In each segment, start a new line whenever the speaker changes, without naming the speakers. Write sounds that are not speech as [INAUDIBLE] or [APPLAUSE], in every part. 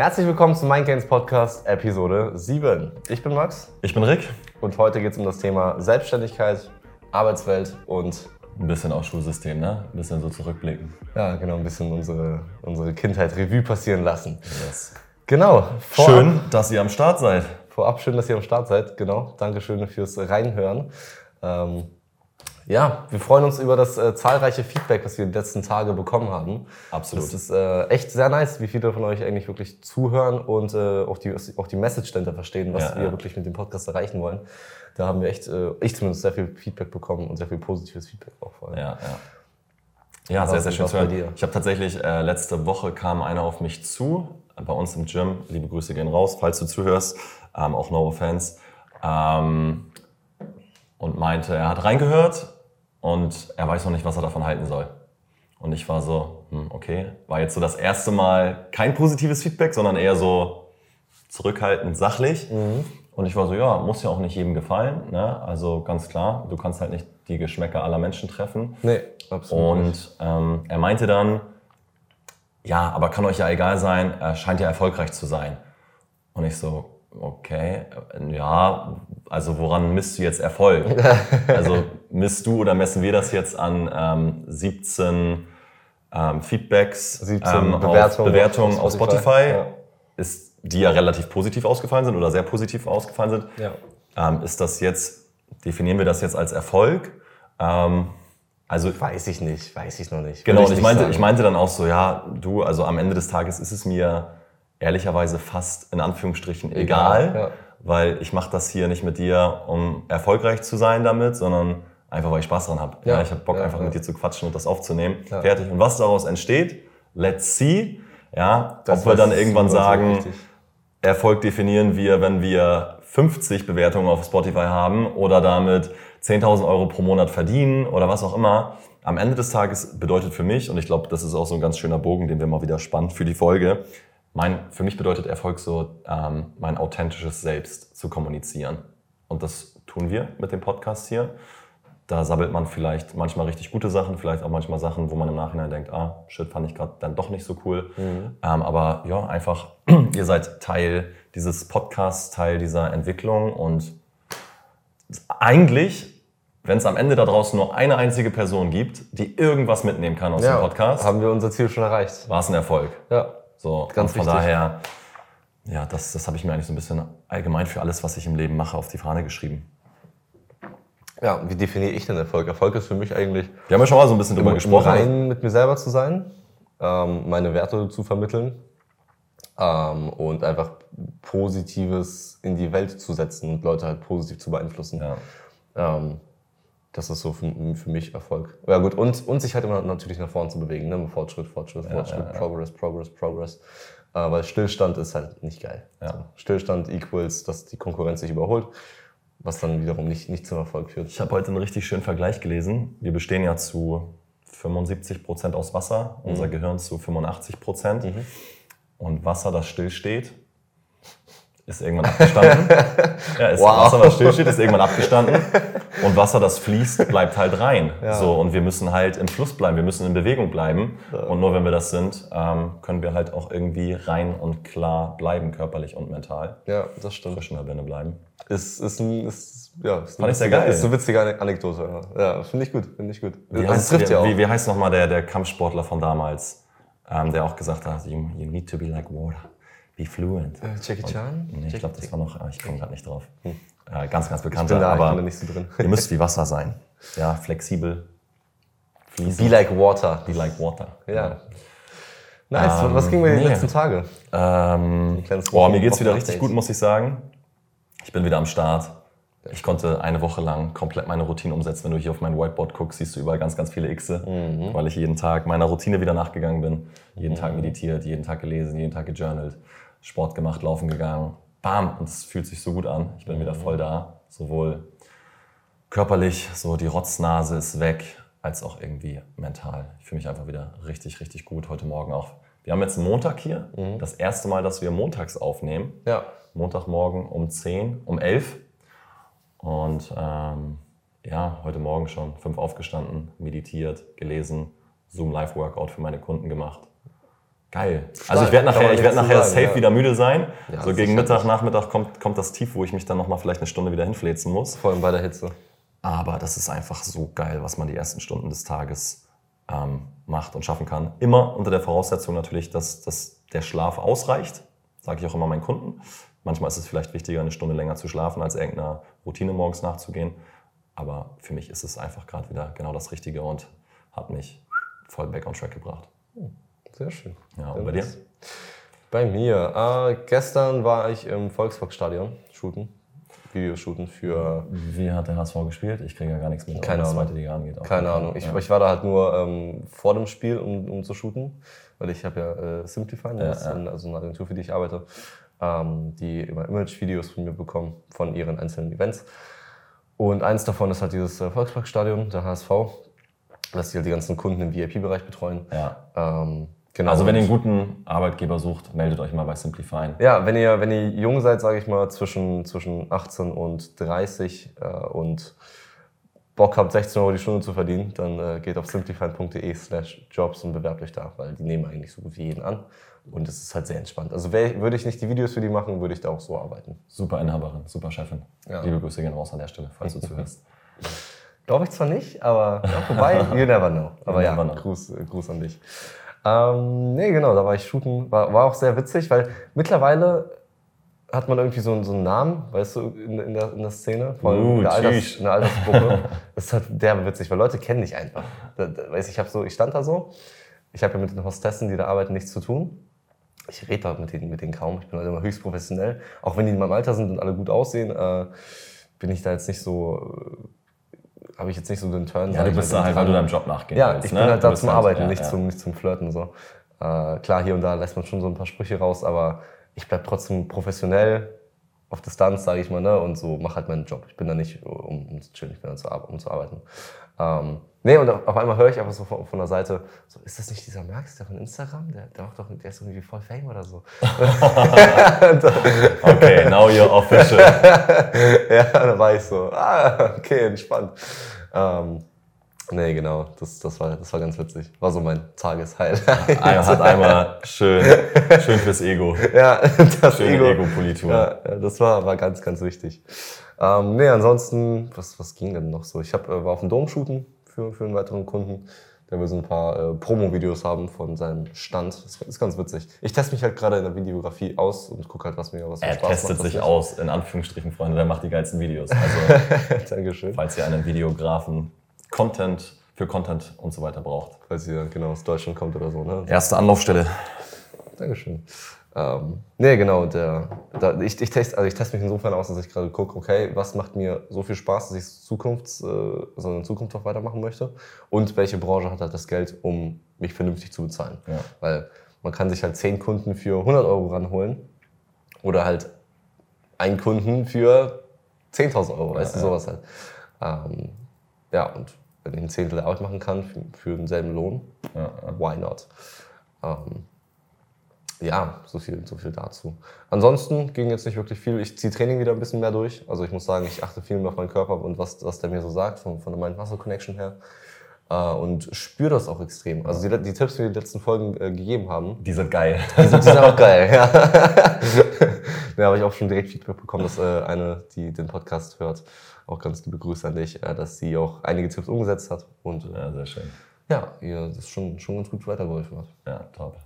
Herzlich willkommen zum Mindgains Podcast Episode 7. Ich bin Max
Ich bin Rick.
und heute geht es um das Thema Selbstständigkeit, Arbeitswelt und
Ein bisschen auch Schulsystem, ne? Ein bisschen so zurückblicken.
ja, genau, ein bisschen unsere, unsere Kindheit Revue passieren lassen.
Yes.
Genau. Vorab,
Schön, dass ihr am Start seid.
Vorab schön, dass ihr am Start seid. Genau. Dankeschön fürs Reinhören. Ähm, ja, wir freuen uns über das äh, zahlreiche Feedback, was wir die letzten Tage bekommen haben.
Absolut.
Das ist äh, echt sehr nice, wie viele von euch eigentlich wirklich zuhören und äh, auch, die, auch die Message dahinter verstehen, was
Ja,
wir
ja.
wirklich mit dem Podcast erreichen wollen. Da haben wir echt, äh, ich zumindest, sehr viel Feedback bekommen und sehr viel positives Feedback auch vor allem.
Ja, ja. Ja, sehr, sehr schön zu hören.
dir?
Ich habe tatsächlich, äh, letzte Woche kam einer auf mich zu, bei uns im Gym. Liebe Grüße gehen raus, falls du zuhörst. Ähm, auch no offense. Ähm, und meinte, er hat reingehört und er weiß noch nicht, was er davon halten soll. Und ich war so, hm, okay. War jetzt so das erste Mal kein positives Feedback, sondern eher so zurückhaltend, sachlich. Und ich war so, ja, muss ja auch nicht jedem gefallen. Ne? Also ganz klar, du kannst halt nicht die Geschmäcker aller Menschen treffen.
Nee, absolut.
Und ähm, er meinte dann, ja, aber kann euch ja egal sein, er scheint ja erfolgreich zu sein. Und ich so, okay, ja, also woran misst du jetzt Erfolg? [LAUGHS] also misst du oder messen wir das jetzt an ähm, 17 ähm, Feedbacks,
17
ähm, auf
Bewertungen
Bewertungen
auf
auf
Spotify,
Spotify,
ja.
ist, die ja relativ positiv ausgefallen sind oder sehr positiv ausgefallen sind.
Ja.
Ähm, ist das jetzt, definieren wir das jetzt als Erfolg? Ähm, also
Weiß ich nicht, weiß ich noch nicht.
Genau, ich
nicht
meinte, ich meinte dann auch so, ja, du, also am Ende des Tages ist es mir ehrlicherweise fast in Anführungsstrichen egal,
Egal, ja.
weil ich mache das hier nicht mit dir, um erfolgreich zu sein damit, sondern einfach, weil ich Spaß dran habe. Ja,
Ja,
ich habe Bock,
ja,
einfach mit dir zu quatschen und das aufzunehmen. Fertig. Und was daraus entsteht, let's see. Ja,
Das
ob wir dann irgendwann sagen,
wichtig.
Erfolg definieren wir, wenn wir 50 Bewertungen auf Spotify haben oder damit 10.000 Euro pro Monat verdienen oder was auch immer. Am Ende des Tages bedeutet für mich, und ich glaube, das ist auch so ein ganz schöner Bogen, den wir mal wieder spannen für die Folge, mein, für mich bedeutet Erfolg so, ähm, mein authentisches Selbst zu kommunizieren. Und das tun wir mit dem Podcast hier. Da sabbelt man vielleicht manchmal richtig gute Sachen, vielleicht auch manchmal Sachen, wo man im Nachhinein denkt, ah, shit, fand ich gerade dann doch nicht so cool. Ähm, aber ja, einfach, [CLEARS THROAT] ihr seid Teil dieses Podcasts, Teil dieser Entwicklung und eigentlich, wenn es am Ende da draußen nur eine einzige Person gibt, die irgendwas mitnehmen kann aus
ja,
dem Podcast,
haben wir unser Ziel schon erreicht.
war es ein Erfolg.
Ja,
So,
Ganz
und von
wichtig.
daher, ja, das, das habe ich mir eigentlich so ein bisschen allgemein für alles, was ich im Leben mache, auf die Fahne geschrieben.
ja, wie definiere ich denn Erfolg? Erfolg ist für mich eigentlich
Wir haben ja schon mal so ein bisschen drüber gesprochen.
Reinen mit mir selber zu sein, ähm, meine Werte zu vermitteln ähm, und einfach Positives in die Welt zu setzen und Leute halt positiv zu beeinflussen.
Ja.
Ähm, das ist so für, für mich Erfolg. Ja gut, und, und sich halt immer natürlich nach vorne zu bewegen. Ne? Fortschritt, Fortschritt, Fortschritt,
ja, ja.
Progress, Progress, Progress. Äh, weil Stillstand ist halt nicht geil. So, Stillstand equals, dass die Konkurrenz sich überholt, was dann wiederum nicht, nicht zum Erfolg führt.
Ich habe heute einen richtig schönen Vergleich gelesen. Wir bestehen ja zu 75 Prozent aus Wasser, unser
Mhm.
Gehirn zu 85 Prozent. Und Wasser, das stillsteht, ist irgendwann abgestanden. [LAUGHS] ja, ist
Wow.
Wasser, das stillsteht, ist irgendwann abgestanden. Und Wasser, das fließt, bleibt halt rein.
Ja.
So, und wir müssen halt im Fluss bleiben, wir müssen in Bewegung bleiben. Und nur wenn wir das sind, ähm, können wir halt auch irgendwie rein und klar bleiben, körperlich und mental.
Ja, das stimmt.
Frisch in der Birne bleiben.
Ist, ist ein, ist, ja, ist eine witzige-. Ist eine witzige Ane- Anekdote. Ja, ja finde ich gut, finde ich gut.
Wie
Also,
heißt,
trifft
wie,
ja auch.
Wie, wie heißt nochmal der, der Kampfsportler von damals, ähm, der auch gesagt hat, you, you need to be like water, be fluent.
Äh, Jackie Chan?
Nee, ich glaube, das war noch, ich komme gerade nicht drauf.
Hm.
Äh, ganz, ganz bekannter,
ich bin da
aber
nicht so drin.
ihr müsst wie Wasser sein. Ja, flexibel, fließend,
Be like water.
be like water.
Ja. Nice,
Ähm,
was ging mir die
nee.
letzten Tage?
Ähm, boah, mir geht's wieder
Wochen-
richtig gut, muss ich sagen. Ich bin wieder am Start. Ich konnte eine Woche lang komplett meine Routine umsetzen. Wenn du hier auf mein Whiteboard guckst, siehst du überall ganz, ganz viele Xe,
Mhm.
weil ich jeden Tag meiner Routine wieder nachgegangen bin. Jeden Tag meditiert, jeden Tag gelesen, jeden Tag gejournalt, Sport gemacht, laufen gegangen. Bam! Und es fühlt sich so gut an. Ich bin wieder voll da. Sowohl körperlich, so die Rotznase ist weg, als auch irgendwie mental. Ich fühle mich einfach wieder richtig, richtig gut. Heute Morgen auch. Wir haben jetzt einen Montag hier. Das erste Mal, dass wir montags aufnehmen.
Ja.
Montagmorgen um 10, um 11. Und ähm, ja, heute Morgen schon fünf aufgestanden, meditiert, gelesen, Zoom Live Workout für meine Kunden gemacht. Geil. Also ich werde nachher, ich werd nachher
sagen,
safe
ja.
wieder müde sein.
Ja,
so gegen. Mittag, Nachmittag kommt, kommt das Tief, wo ich mich dann nochmal vielleicht eine Stunde wieder hinfläzen muss.
Vor allem bei der Hitze.
Aber das ist einfach so geil, was man die ersten Stunden des Tages ähm, macht und schaffen kann. Immer unter der Voraussetzung natürlich, dass, dass der Schlaf ausreicht. Sage ich auch immer meinen Kunden. Manchmal ist es vielleicht wichtiger, eine Stunde länger zu schlafen, als irgendeiner Routine morgens nachzugehen. Aber für mich ist es einfach gerade wieder genau das Richtige und hat mich voll back on track gebracht.
Sehr schön.
Ja, und bei dir?
Bei mir. Äh, gestern war ich im Volksparkstadion shooten. Videos shooten für.
Wie hat der HSV gespielt? Ich kriege ja gar nichts mit,
Keine Ahnung.
zweite Liga angeht.
Keine Ahnung. Ich, ich war da halt nur ähm, vor dem Spiel, um, um zu shooten. Weil ich habe ja äh, Simplify, ne, das ist eine- also eine Agentur, für die ich arbeite, ähm, die immer Image-Videos von mir bekommen, von ihren einzelnen Events. Und eins davon ist halt dieses äh, Volksparkstadion, der HSV, dass die halt die ganzen Kunden im VIP-Bereich betreuen.
Ja.
Ähm, genau.
Also wenn ihr einen guten Arbeitgeber sucht, meldet euch mal bei Simplify.
Ja, wenn ihr, wenn ihr jung seid, sage ich mal, zwischen, zwischen 18 und 30 äh, und Bock habt, 16 Euro die Stunde zu verdienen, dann äh, geht auf simplify.de slash jobs und bewerbt euch da, weil die nehmen eigentlich so gut wie jeden an. Und es ist halt sehr entspannt. Also wär, würde ich nicht die Videos für die machen, würde ich da auch so arbeiten.
Super Inhaberin, super Chefin.
Ja.
Liebe Grüße gehen raus an der Stelle, falls du [LAUGHS] zuhörst.
Glaube ich zwar nicht, aber ja, wobei, [LAUGHS] you never know. Aber
You
ja,
never know.
Gruß, Gruß an dich. Ähm, nee, genau, da war ich shooten. War, war auch sehr witzig, weil mittlerweile hat man irgendwie so, einen- so einen Namen, weißt du, in, in, der, in der Szene, vor allem
Uh,
in, der Alters, in der Altersgruppe. [LAUGHS] das ist halt derbe witzig, weil Leute kennen dich einfach. Da, da, weiß ich, ich, hab so, ich stand da so, ich habe ja mit den Hostessen, die da arbeiten, nichts zu tun. Ich rede da mit denen, mit denen kaum. Ich bin halt immer höchst professionell. Auch wenn die in meinem Alter sind und alle gut aussehen, äh, bin ich da jetzt nicht so, äh, habe ich jetzt nicht so den Turn.
Ja, du bist da halt, weil du deinem Job nachgehen
Ja,
willst.
ich
ne?
bin halt da zum Arbeiten,
ja,
nicht,
ja.
Zum, nicht zum Flirten. So. Äh, klar, hier und da lässt man schon so ein paar Sprüche raus, aber ich bleib trotzdem professionell auf Distanz, sage ich mal, ne? und so mache halt meinen Job. Ich bin da nicht, um, um zu chillen, ich bin da zu, um zu arbeiten. Ähm, nee, und auf auf einmal höre ich einfach so von, von der Seite, so, ist das nicht dieser Max, der von Instagram? Der, der, macht doch, der ist irgendwie voll Fame oder so. [LAUGHS]
Okay, now you're official. [LAUGHS]
ja, da war ich so, ah, okay, entspannt. Ähm, nee, genau, das, das, war, das war ganz witzig. War so mein Tageshighlight.
Einer hat einmal schön, schön fürs Ego. [LAUGHS]
ja, das
Schöne
Ego.
Ego-Politur.
Ja, das war, war ganz, ganz wichtig. Ähm, nee, ansonsten, was, was ging denn noch so? Ich hab, äh, war auf dem Dom shooten für, für einen weiteren Kunden. Der will so ein paar äh, Promo-Videos haben von seinem Stand. Das ist ganz witzig. Ich teste mich halt gerade in der Videografie aus und gucke halt, was mir was
Er
Spaß
testet
macht.
sich aus, in Anführungsstrichen, Freunde, der macht die geilsten Videos. [LAUGHS] Also,
Dankeschön.
falls ihr einen Videografen Content für Content und so weiter braucht.
Falls ihr genau aus Deutschland kommt oder so, ne?
Erste Anlaufstelle.
Dankeschön. Ähm, nee, genau. Der, da, ich, ich teste also ich test mich insofern aus, dass ich gerade gucke, okay, was macht mir so viel Spaß, dass ich es Zukunfts, äh, also in Zukunft auch weitermachen möchte und welche Branche hat halt das Geld, um mich vernünftig zu bezahlen.
Ja.
Weil man kann sich halt zehn Kunden für 100 Euro ranholen oder halt einen Kunden für 10.000 Euro, weißt du,
ja.
sowas halt. Ähm, ja, und wenn ich ein Zehntel der Arbeit machen kann für, für denselben Lohn,
Ja,
why not? Ähm, ja, so viel, so viel dazu. Ansonsten ging jetzt nicht wirklich viel. Ich ziehe Training wieder ein bisschen mehr durch. Also ich muss sagen, ich achte viel mehr auf meinen Körper und was, was der mir so sagt, von, von der Mind-Muscle-Connection her. Äh, und spüre das auch extrem. Also die, die Tipps, die wir in den letzten Folgen äh, gegeben haben,
Die sind geil.
die sind, die sind auch geil. Ja. [LAUGHS] [LAUGHS] da habe ich auch schon direkt Feedback bekommen, dass äh, eine, die den Podcast hört, auch ganz liebe Grüße an dich, äh, dass sie auch einige Tipps umgesetzt hat und äh,
Ja, sehr schön.
ja, ihr das schon, schon ganz gut weitergeholfen hat.
Ja, top.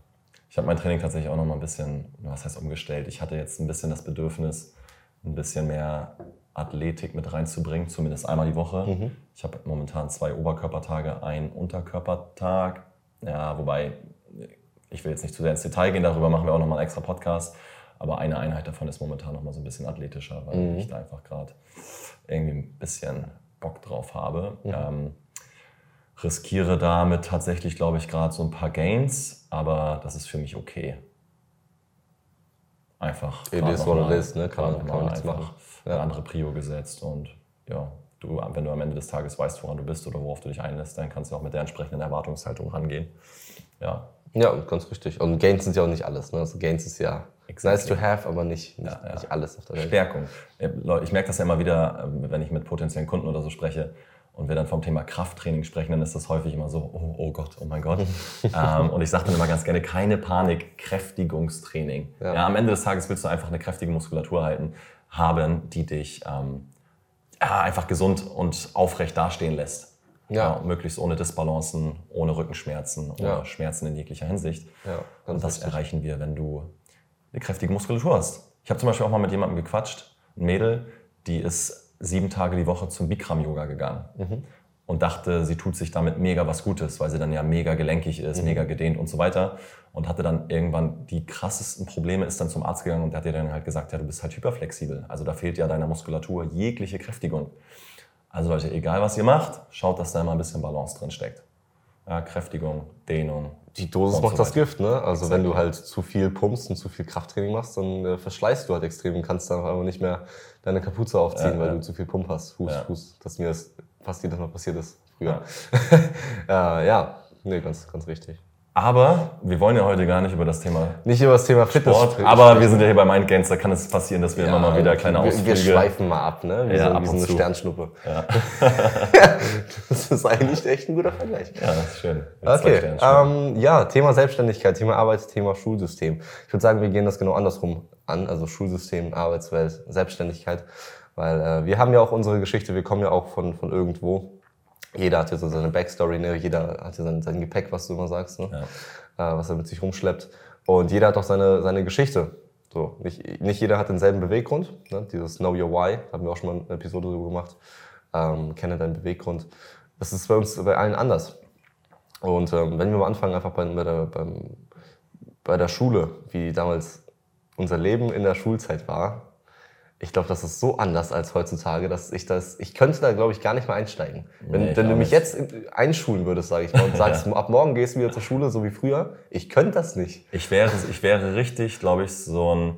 Ich habe mein Training tatsächlich auch noch mal ein bisschen, was heißt umgestellt. Ich hatte jetzt ein bisschen das Bedürfnis, ein bisschen mehr Athletik mit reinzubringen, zumindest einmal die Woche. Ich habe momentan zwei Oberkörpertage, einen Unterkörpertag. Ja, wobei, ich will jetzt nicht zu sehr ins Detail gehen, darüber machen wir auch noch mal einen extra Podcast. Aber eine Einheit davon ist momentan noch mal so ein bisschen athletischer, weil ich da einfach gerade irgendwie ein bisschen Bock drauf habe. Ähm, riskiere damit tatsächlich, glaube ich, gerade so ein paar Gains, aber das ist für mich okay. Einfach.
It is what it is, ne? Kann man- kann man nichts
einfach
machen.
Eine andere Prio gesetzt und ja, du, wenn du am Ende des Tages weißt, woran du bist oder worauf du dich einlässt, dann kannst du auch mit der entsprechenden Erwartungshaltung rangehen. Ja,
Ja, ganz richtig. Und Gains sind ja auch nicht alles. Ne? Also Gains ist ja
Exactly.
nice to have, aber nicht, nicht,
Ja, ja.
nicht alles auf der Welt.
Stärkung. Ich merke das ja immer wieder, ähm, wenn ich mit potenziellen Kunden oder so spreche. Und wir dann vom Thema Krafttraining sprechen, dann ist das häufig immer so, oh, oh Gott, oh mein Gott. [LAUGHS] ähm, und ich sage dann immer ganz gerne, keine Panik, Kräftigungstraining. Ja. ja. am Ende des Tages willst du einfach eine kräftige Muskulatur halten, haben, die dich ähm, einfach gesund und aufrecht dastehen lässt. Ja. ja. möglichst ohne Disbalancen, ohne Rückenschmerzen oder ja. Schmerzen in jeglicher Hinsicht. Ja, und das richtig. erreichen wir, wenn du eine kräftige Muskulatur hast. Ich habe zum Beispiel auch mal mit jemandem gequatscht, ein Mädel, die ist sieben Tage die Woche zum Bikram-Yoga gegangen. Mhm. Und dachte, sie tut sich damit mega was Gutes, weil sie dann ja mega gelenkig ist, mhm. mega gedehnt und so weiter. Und hatte dann irgendwann die krassesten Probleme, ist dann zum Arzt gegangen und der hat ihr dann halt gesagt, ja, du bist halt hyperflexibel. Also da fehlt ja deiner Muskulatur jegliche Kräftigung. Also Leute, egal was ihr macht, schaut, dass da immer ein bisschen Balance drin steckt. Ja, Kräftigung, Dehnung.
Die Dosis macht so das Gift, ne? Also wenn du halt zu viel pumpst und zu viel Krafttraining machst, dann äh, verschleißt du halt extrem und kannst dann einfach nicht mehr deine Kapuze aufziehen, ja, weil ja. du zu viel Pump hast. Fuß, ja. Fuß, dass mir das fast jedes Mal passiert ist früher. Ja, [LAUGHS] äh, ja. nee, ganz, ganz richtig.
Aber wir wollen ja heute gar nicht über das Thema
nicht über das Thema Fitness Sport,
aber wir sind ja hier bei Mindgains, da kann es passieren, dass wir ja, immer mal wieder kleine Ausflüge...
Wir schweifen mal ab, ne? Wie, ja, so, wie so eine Sternschnuppe. Ja. [LAUGHS] das ist eigentlich echt ein guter Vergleich.
Ja, das ist schön.
Okay, ähm, ja, Thema Selbstständigkeit, Thema Arbeit, Thema Schulsystem. Ich würde sagen, wir gehen das genau andersrum an, also Schulsystem, Arbeitswelt, Selbstständigkeit, weil äh, wir haben ja auch unsere Geschichte, wir kommen ja auch von, von irgendwo jeder hat ja so seine Backstory, ne? jeder hat ja sein, sein Gepäck, was du immer sagst, ne? Ja. Äh, was er mit sich rumschleppt. Und jeder hat auch seine, seine Geschichte. So, nicht, nicht jeder hat denselben Beweggrund. Ne? Dieses Know Your Why, haben wir auch schon mal eine Episode darüber gemacht. Ähm, kenne deinen Beweggrund. Das ist bei uns bei allen anders. Und ähm, wenn wir mal anfangen, einfach bei, bei, der, beim, bei der Schule, wie damals unser Leben in der Schulzeit war, ich glaube, das ist so anders als heutzutage, dass ich das, ich könnte da, glaube ich, gar nicht mehr einsteigen. Wenn, nee, wenn du mich jetzt einschulen würdest, sage ich mal, und sagst, ja. [LAUGHS] ab morgen gehst du wieder zur Schule, so wie früher, ich könnte das nicht.
Ich wäre, ich wäre richtig, glaube ich, so ein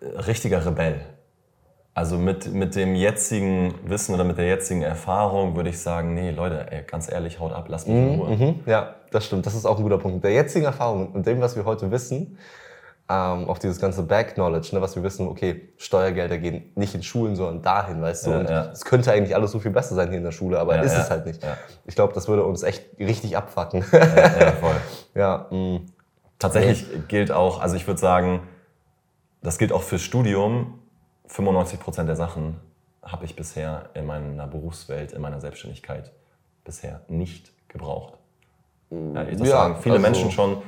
richtiger Rebell. Also mit, mit dem jetzigen Wissen oder mit der jetzigen Erfahrung würde ich sagen, nee, Leute, ey, ganz ehrlich, haut ab, lasst mich in Ruhe.
Mhm, ja, das stimmt. Das ist auch ein guter Punkt. Der jetzigen Erfahrung und dem, was wir heute wissen, ähm, auch dieses ganze Back-Knowledge, ne, was wir wissen, okay, Steuergelder gehen nicht in Schulen, sondern dahin, weißt du. Ja, und ja. es könnte eigentlich alles so viel besser sein hier in der Schule, aber ja, ist es halt nicht. Ich glaube, das würde uns echt richtig abfacken. Ja, voll. [LAUGHS]
ja, mh. Tatsächlich gilt auch, also ich würde sagen, das gilt auch fürs Studium. 95 Prozent der Sachen habe ich bisher in meiner Berufswelt, in meiner Selbstständigkeit bisher nicht gebraucht. Ja, ich ja, sagen, viele also Menschen schon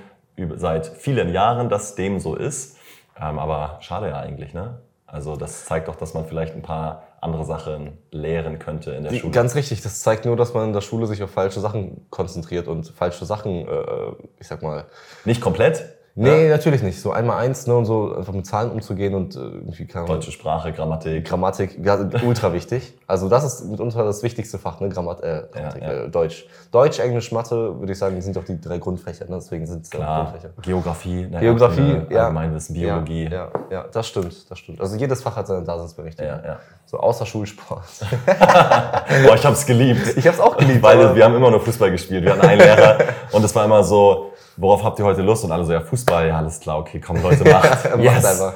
seit vielen Jahren, dass dem so ist. Ähm, aber schade ja eigentlich, ne? Also das zeigt doch, dass man vielleicht ein paar andere Sachen lehren könnte in der Schule.
Ganz richtig, das zeigt nur, dass man in der Schule sich auf falsche Sachen konzentriert und falsche Sachen, äh, ich sag mal.
Nicht komplett,
Nee, ja. natürlich nicht. So einmal eins, ne, und so einfach mit Zahlen umzugehen und äh, irgendwie
kann Deutsche Sprache, Grammatik.
Grammatik, ja, ultra wichtig. Also das ist mitunter das wichtigste Fach, ne, Grammat äh, Grammatik, ja, ja. Äh, Deutsch. Deutsch, Englisch, Mathe, würde ich sagen, sind doch die drei Grundfächer, ne? deswegen sind es
Grundfächer. Geografie,
ne, Geografie, ja.
Allgemeinwissen, Biologie.
Ja, ja, ja, das stimmt, das stimmt. Also jedes Fach hat seine Daseinsberechtigung. Ja, ja. So außer Schulsport. [LAUGHS]
Boah, ich hab's geliebt.
Ich hab's auch geliebt.
Weil wir haben immer nur Fußball gespielt. Wir hatten einen Lehrer und es war immer so, worauf habt ihr heute Lust? Und alle so, ja, Fußball, ja, alles klar, okay, komm Leute, macht. [LAUGHS] yes. macht einfach.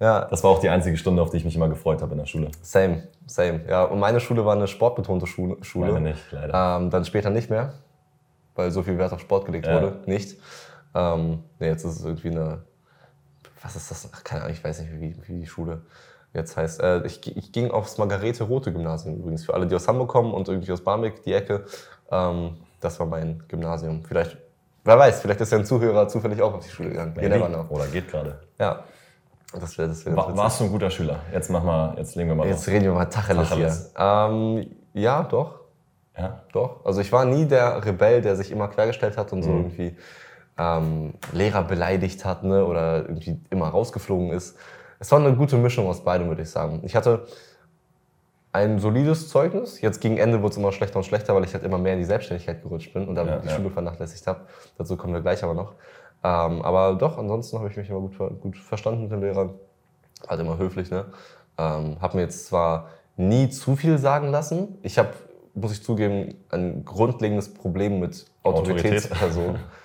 Ja. Das war auch die einzige Stunde, auf die ich mich immer gefreut habe in der Schule.
Same, same. Ja, und meine Schule war eine sportbetonte Schule. Schule.
Meine nicht, leider.
Ähm, dann später nicht mehr, weil so viel Wert auf Sport gelegt ja. wurde. Nicht. Ähm, nee, jetzt ist es irgendwie eine, was ist das? Ach, keine Ahnung, ich weiß nicht, wie, wie die Schule jetzt heißt. Äh, ich, ich ging aufs Margarete-Rote-Gymnasium übrigens, für alle, die aus Hamburg kommen und irgendwie aus Barmbek, die Ecke. Ähm, das war mein Gymnasium. Vielleicht Wer weiß, vielleicht ist ja ein Zuhörer zufällig auch auf die Schule gegangen.
Maybe. Oder geht gerade.
Ja.
Das wär, das wär War, warst du ein guter Schüler? Jetzt mach mal, jetzt legen wir mal
Jetzt reden wir mal Tacheles, Tacheles. hier. Ähm, ja, doch. Ja? Doch. Also ich war nie der Rebell, der sich immer quergestellt hat und mhm. so irgendwie ähm, Lehrer beleidigt hat ne, oder irgendwie immer rausgeflogen ist. Es war eine gute Mischung aus beidem, würde ich sagen. Ich hatte ein solides Zeugnis. Jetzt gegen Ende wurde es immer schlechter und schlechter, weil ich halt immer mehr in die Selbstständigkeit gerutscht bin und dann ja, die ja. Schule vernachlässigt habe. Dazu kommen wir gleich aber noch. Ähm, aber doch, ansonsten habe ich mich immer gut, gut verstanden mit den Lehrern. Halt immer höflich, ne? Ähm, habe mir jetzt zwar nie zu viel sagen lassen. Ich habe, muss ich zugeben, ein grundlegendes Problem mit Autoritätspersonen. [LAUGHS]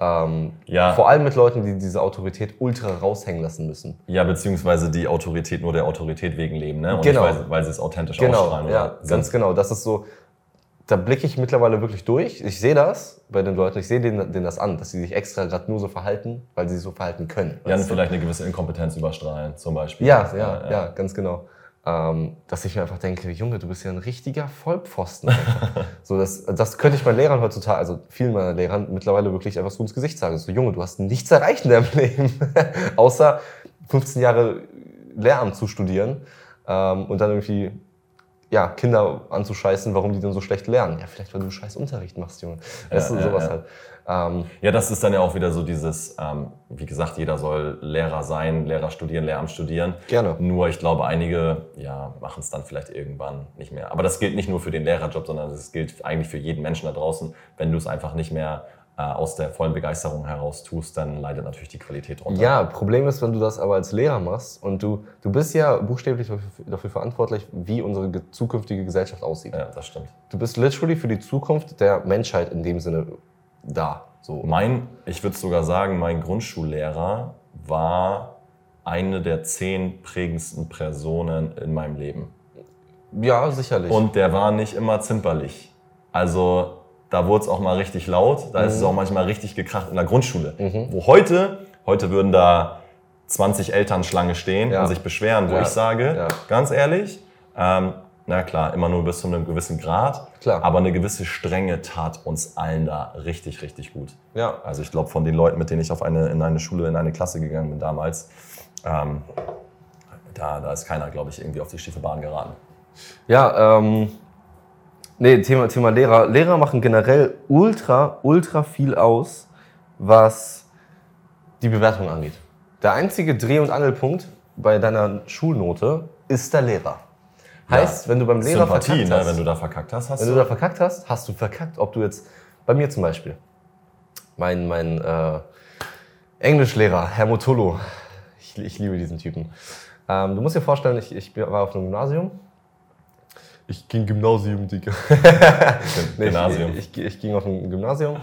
Ähm,
Ja.
Vor allem mit Leuten, die diese Autorität ultra raushängen lassen müssen.
Ja, beziehungsweise die Autorität nur der Autorität wegen leben, ne? Und
Genau.
nicht, weil, weil sie es authentisch
Genau,
ausstrahlen.
ja,
oder
ganz genau. Das ist so, da blicke ich mittlerweile wirklich durch. Ich sehe das bei den Leuten, ich sehe denen, denen das an, dass sie sich extra gerade nur so verhalten, weil sie sich so verhalten können.
Ja, und vielleicht eine gewisse Inkompetenz überstrahlen, zum Beispiel.
Ja, ja, ja, ganz genau. Ähm, dass ich mir einfach denke, Junge, du bist ja ein richtiger Vollpfosten. [LAUGHS] So, das, das könnte ich meinen Lehrern heutzutage, also vielen meiner Lehrern mittlerweile wirklich einfach so ins Gesicht sagen. So, Junge, du hast nichts erreicht in deinem [LAUGHS] Leben, außer 15 Jahre Lehramt zu studieren ähm, und dann irgendwie ja, Kinder anzuscheißen, warum die denn so schlecht lernen. Ja, vielleicht, weil du scheiß Unterricht machst, Junge. Weißt
Ja,
du,
ja,
sowas
ja.
halt. Ähm,
Ja, das ist dann ja auch wieder so dieses, ähm, wie gesagt, jeder soll Lehrer sein, Lehrer studieren, Lehramt studieren.
Gerne.
Nur ich glaube, einige ja, machen es dann vielleicht irgendwann nicht mehr. Aber das gilt nicht nur für den Lehrerjob, sondern es gilt eigentlich für jeden Menschen da draußen. Wenn du es einfach nicht mehr äh, aus der vollen Begeisterung heraus tust, dann leidet natürlich die Qualität runter.
Ja, Problem ist, wenn du das aber als Lehrer machst und du, du bist ja buchstäblich dafür, dafür verantwortlich, wie unsere ge- zukünftige Gesellschaft aussieht.
ja, das stimmt.
Du bist literally für die Zukunft der Menschheit in dem Sinne da. So.
Mein, ich würde sogar sagen, mein Grundschullehrer war eine der zehn prägendsten Personen in meinem Leben.
Ja, sicherlich.
Und der war nicht immer zimperlich. Also da wurde es auch mal richtig laut, da ist es auch manchmal richtig gekracht in der Grundschule. Wo heute, heute würden da 20 Eltern Schlange stehen
Ja.
und sich beschweren, wo
Ja.
ich sage,
Ja.
ganz ehrlich, ähm, na klar, immer nur bis zu einem gewissen Grad,
Klar.
aber eine gewisse Strenge tat uns allen da richtig, richtig gut.
ja.
Also ich glaube, von den Leuten, mit denen ich auf eine, in eine Schule, in eine Klasse gegangen bin damals, ähm, da, da ist keiner, glaube ich, irgendwie auf die schiefe Bahn geraten.
Ja, ähm, nee, Thema, Thema Lehrer. Lehrer machen generell ultra, ultra viel aus, was die Bewertung angeht. Der einzige Dreh- und Angelpunkt bei deiner Schulnote ist der Lehrer. Heißt, wenn du beim Lehrer
Sympathie,
verkackt
ne?
hast,
wenn du da verkackt hast, hast
wenn
du.
du da verkackt hast, hast du verkackt. Ob du jetzt, bei mir zum Beispiel, mein, mein äh, Englischlehrer, Herr Motolo, ich, ich liebe diesen Typen. Ähm, du musst dir vorstellen, ich, ich war auf einem Gymnasium. Ich ging Gymnasium, Digga. [LAUGHS] Nee,
Gymnasium.
Ich, ich, ich ging auf ein Gymnasium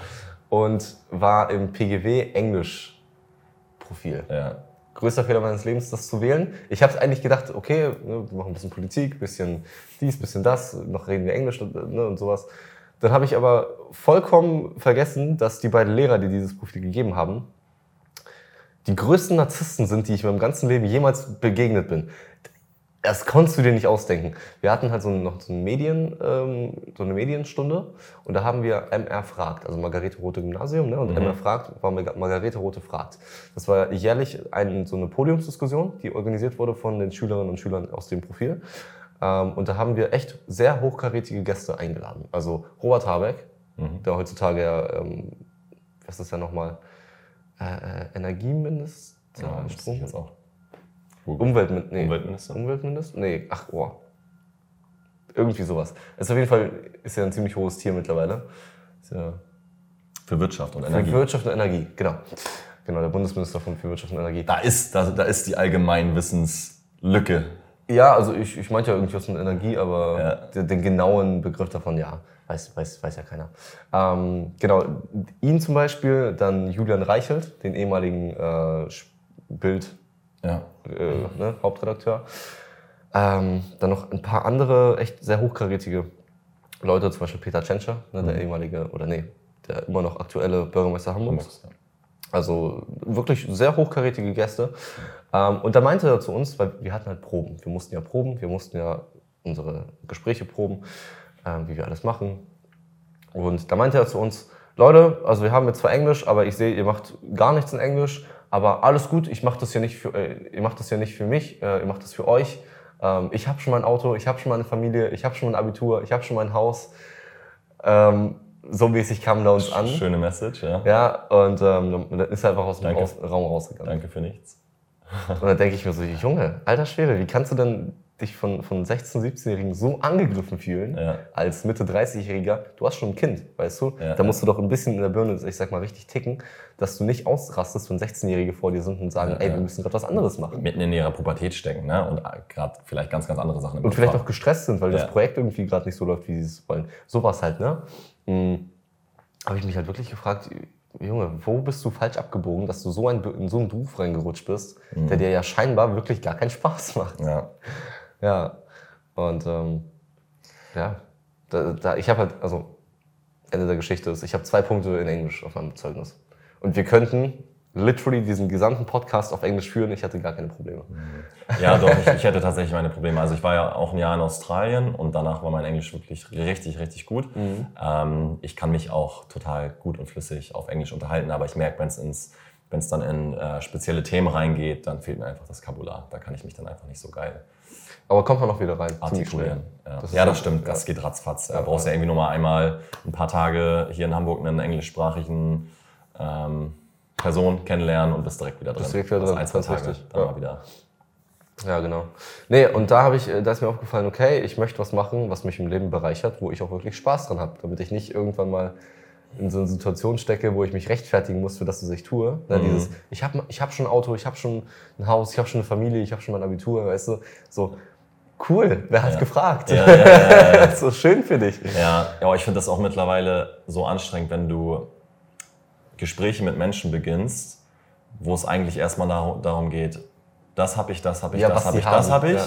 und war im PGW Englisch-Profil.
ja.
Größter Fehler meines Lebens, das zu wählen. Ich habe eigentlich gedacht, okay, ne, wir machen ein bisschen Politik, bisschen dies, bisschen das, noch reden wir Englisch ne, und sowas. Dann habe ich aber vollkommen vergessen, dass die beiden Lehrer, die dieses Profil gegeben haben, die größten Narzissten sind, die ich in meinem ganzen Leben jemals begegnet bin. Das konntest du dir nicht ausdenken. Wir hatten halt so noch so, ein Medien, ähm, so eine Medienstunde und da haben wir MR fragt, also Margarete Rote Gymnasium, ne? und MR fragt war Marga- Margarete Rote fragt. Das war jährlich ein, so eine Podiumsdiskussion, die organisiert wurde von den Schülerinnen und Schülern aus dem Profil. Ähm, und da haben wir echt sehr hochkarätige Gäste eingeladen. Also Robert Habeck, der heutzutage ja, ähm, was ist ja nochmal, äh, äh, Energieminister,
Ja, das
Strom,
ich jetzt auch.
Umweltmin nee.
Umweltminister?
Umweltminister? Nee, ach, oh. Irgendwie sowas. Ist auf jeden Fall ist ja ein ziemlich hohes Tier mittlerweile. Ist ja
Für Wirtschaft und
für
Energie.
Wirtschaft und Energie, genau. Genau, der Bundesminister von für Wirtschaft und Energie.
Da ist, da, da ist die Allgemeinwissenslücke.
Ja, also ich, ich meinte ja irgendwie was mit Energie, aber
Ja.
den, den genauen Begriff davon, ja, weiß, weiß, weiß ja keiner. Ähm, genau, ihn zum Beispiel, dann Julian Reichelt, den ehemaligen äh, Bild
Ja.
Äh, ne, Hauptredakteur. Ähm, dann noch ein paar andere echt sehr hochkarätige Leute, zum Beispiel Peter Tschentscher, ne, der ehemalige, oder nee, der immer noch aktuelle Bürgermeister Hamburgs. Also wirklich sehr hochkarätige Gäste. Ähm, und da meinte er zu uns, weil wir hatten halt Proben. Wir mussten ja proben, wir mussten ja unsere Gespräche proben, ähm, wie wir alles machen. Und da meinte er zu uns, Leute, also wir haben jetzt zwar Englisch, aber ich sehe, ihr macht gar nichts in Englisch, aber alles gut, ich mache das ja nicht für, äh, ihr macht das ja nicht für mich, äh, ihr macht das für euch. Ähm, ich habe schon mein Auto, ich habe schon meine Familie, ich habe schon mein Abitur, ich habe schon mein Haus. Ähm, so mäßig kamen da uns an.
Schöne Message, ja.
Ja, und ähm, dann ist er einfach aus dem
Danke.
Raum rausgegangen.
Danke für nichts.
Und dann denke ich mir so, Junge, alter Schwede, wie kannst du denn dich von, von 16-, 17-Jährigen so angegriffen fühlen,
Ja.
als Mitte 30-Jähriger? Du hast schon ein Kind, weißt du?
Ja,
da musst du doch ein bisschen in der Birne, ich sag mal, richtig ticken, dass du nicht ausrastest, wenn 16-Jährige vor dir sind und sagen,
Ja,
ey, wir müssen gerade was anderes machen.
Mitten in ihrer Pubertät stecken, ne? Und gerade vielleicht ganz, ganz andere Sachen im
Und vielleicht auch gestresst sind, weil das Projekt irgendwie gerade nicht so läuft, wie sie es wollen. Sowas halt, ne? Hm. Habe ich mich halt wirklich gefragt, Junge, wo bist du falsch abgebogen, dass du so ein, in so einen Beruf reingerutscht bist, der dir ja scheinbar wirklich gar keinen Spaß macht.
Ja.
Ja. Und ähm, ja, da, da, ich habe halt, also Ende der Geschichte ist, ich habe zwei Punkte in Englisch auf meinem Zeugnis. Und wir könnten literally diesen gesamten Podcast auf Englisch führen, ich hatte gar keine Probleme.
Ja, doch, ich, ich hätte tatsächlich meine Probleme. Also ich war ja auch ein Jahr in Australien und danach war mein Englisch wirklich richtig, richtig gut. Ähm, ich kann mich auch total gut und flüssig auf Englisch unterhalten, aber ich merke, wenn es ins wenn es dann in äh, spezielle Themen reingeht, dann fehlt mir einfach das Kabular. Da kann ich mich dann einfach nicht so geil
Aber kommt man noch wieder rein.
artikulieren. Ja,
Das
ja das stimmt. Das geht ratzfatz. Da brauchst du ja irgendwie nur mal einmal ein paar Tage hier in Hamburg einen englischsprachigen ähm, Person kennenlernen und bist direkt wieder drin.
Bist direkt wieder
Also
drin,
ein, zwei Tage,
richtig.
dann
Ja.
mal wieder.
Ja, genau. Nee, und da habe ich, äh, da ist mir aufgefallen, okay, ich möchte was machen, was mich im Leben bereichert, wo ich auch wirklich Spaß dran habe, damit ich nicht irgendwann mal in so eine Situation stecke, wo ich mich rechtfertigen muss für das, was ich tue. Na, dieses, ich habe ich hab schon ein Auto, ich habe schon ein Haus, ich habe schon eine Familie, ich habe schon mein Abitur, weißt du, so cool, wer hat gefragt?
Ja, ja, ja, ja. [LAUGHS]
so schön für dich.
Ja, aber ich finde das auch mittlerweile so anstrengend, wenn du Gespräche mit Menschen beginnst, wo es eigentlich erstmal dar- darum geht, das habe ich, das habe ich, das habe ich, das habe ich.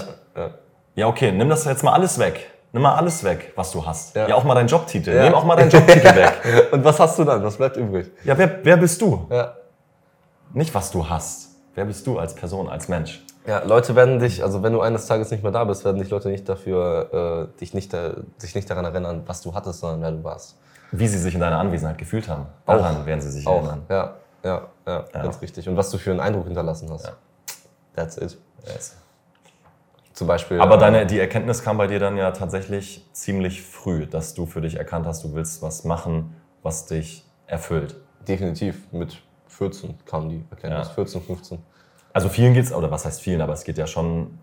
Ja,
okay, nimm das jetzt mal alles weg. Nimm mal alles weg, was du hast. Ja, auch mal deinen Jobtitel. Nimm auch mal deinen Jobtitel weg. [LAUGHS]
Und was hast du dann? Was bleibt übrig?
Ja, wer, wer bist du?
Ja.
Nicht, was du hast. Wer bist du als Person, als Mensch?
Ja, Leute werden dich, also wenn du eines Tages nicht mehr da bist, werden dich Leute nicht dafür, äh, dich nicht, da, sich nicht daran erinnern, was du hattest, sondern wer du warst.
Wie sie sich in deiner Anwesenheit gefühlt haben. Daran werden sie sich
Auch,
erinnern.
ja, ja, ja, ganz richtig. Und was du für einen Eindruck hinterlassen hast.
Ja.
That's it.
Yes.
Zum Beispiel.
Aber
äh,
deine, die Erkenntnis kam bei dir dann ja tatsächlich ziemlich früh, dass du für dich erkannt hast, du willst was machen, was dich erfüllt.
Definitiv, mit 14 kam die Erkenntnis.
Ja.
14, 15.
Also vielen geht's, oder was heißt vielen, aber es geht ja schon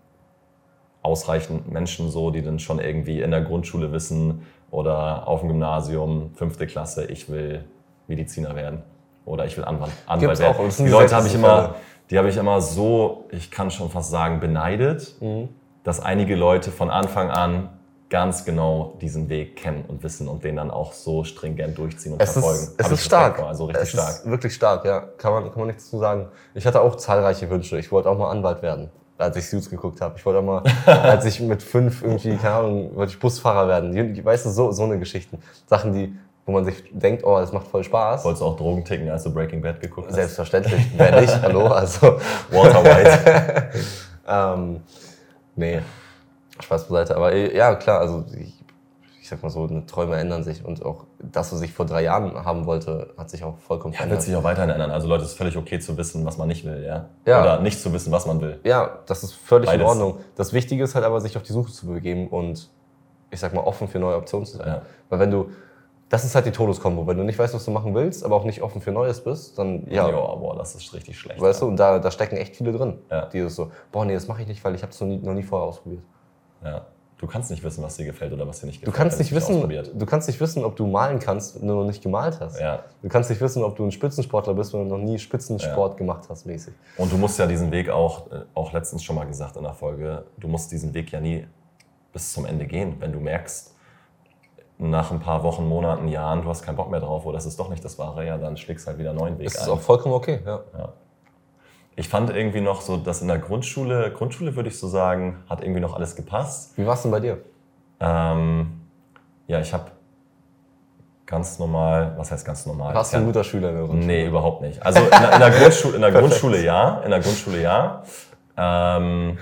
ausreichend Menschen so, die dann schon irgendwie in der Grundschule wissen oder auf dem Gymnasium, fünfte Klasse, ich will Mediziner werden oder ich will Anwalt, Anwalt werden.
auch,
die Leute habe ich immer, die habe ich immer so, ich kann schon fast sagen, beneidet,
Mhm.
dass einige Leute von Anfang an ganz genau diesen Weg kennen und wissen und den dann auch so stringent durchziehen und
Es
verfolgen.
ist, es ist stark.
vor, Also richtig
es
stark.
ist wirklich stark, ja. Kann man, kann man nichts zu sagen. Ich hatte auch zahlreiche Wünsche. Ich wollte auch mal Anwalt werden, als ich Suits geguckt habe. Ich wollte auch mal, [LAUGHS] als ich mit fünf irgendwie, keine Ahnung, wollte ich Busfahrer werden. Weißt du, so, so eine Geschichten. Sachen, die, wo man sich denkt, oh, das macht voll Spaß.
Wolltest du auch Drogen ticken, als du Breaking Bad geguckt hast?
Selbstverständlich. Wer nicht? Hallo? Also, [LAUGHS]
Walter White. [LAUGHS]
ähm, nee, Spaß beiseite. Aber äh, ja, klar, also ich, ich sag mal so, ne, Träume ändern sich und auch das, was ich vor drei Jahren haben wollte, hat sich auch vollkommen
Ja, wird sich auch weiterhin ändern. Also Leute, es ist völlig okay zu wissen, was man nicht will, ja?
Ja.
Oder nicht zu wissen, was man will.
Ja, das ist völlig in
Beides.
Ordnung. Das Wichtige ist halt aber, sich auf die Suche zu begeben und ich sag mal, offen für neue Optionen zu sein.
Ja.
Weil wenn du, das ist halt die Todeskombo. Wenn du nicht weißt, was du machen willst, aber auch nicht offen für Neues bist, dann ja,
Ja, boah, das ist richtig schlecht.
weißt du, und da, da stecken echt viele drin.
Ja.
Dieses so, boah, nee, das mache ich nicht, weil ich habe es noch nie, noch nie vorher ausprobiert.
Ja. Du kannst nicht wissen, was dir gefällt oder was dir nicht
Du
gefällt.
kannst
wenn
nicht wissen, du kannst nicht wissen, ob du malen kannst, wenn du noch nicht gemalt hast.
Ja.
Du kannst nicht wissen, ob du ein Spitzensportler bist, wenn du noch nie Spitzensport gemacht hast, mäßig.
Und du musst ja diesen Weg auch, äh, auch letztens schon mal gesagt in der Folge, du musst diesen Weg ja nie bis zum Ende gehen. Wenn du merkst, nach ein paar Wochen, Monaten, Jahren, du hast keinen Bock mehr drauf oder das ist doch nicht das Wahre, ja, dann schlägst halt wieder einen neuen Weg
Das ist
ein.
auch vollkommen okay, ja.
Ich fand irgendwie noch so, dass in der Grundschule, Grundschule würde ich so sagen, hat irgendwie noch alles gepasst.
Wie war es denn bei dir?
Ähm, ja, ich habe ganz normal, was heißt ganz normal?
Warst du ein guter Schüler in der Grundschule?
Nee, überhaupt nicht. Also in, der- in der [LAUGHS] Grundschule, in der Grundschule ja, in der Grundschule ja. Ähm,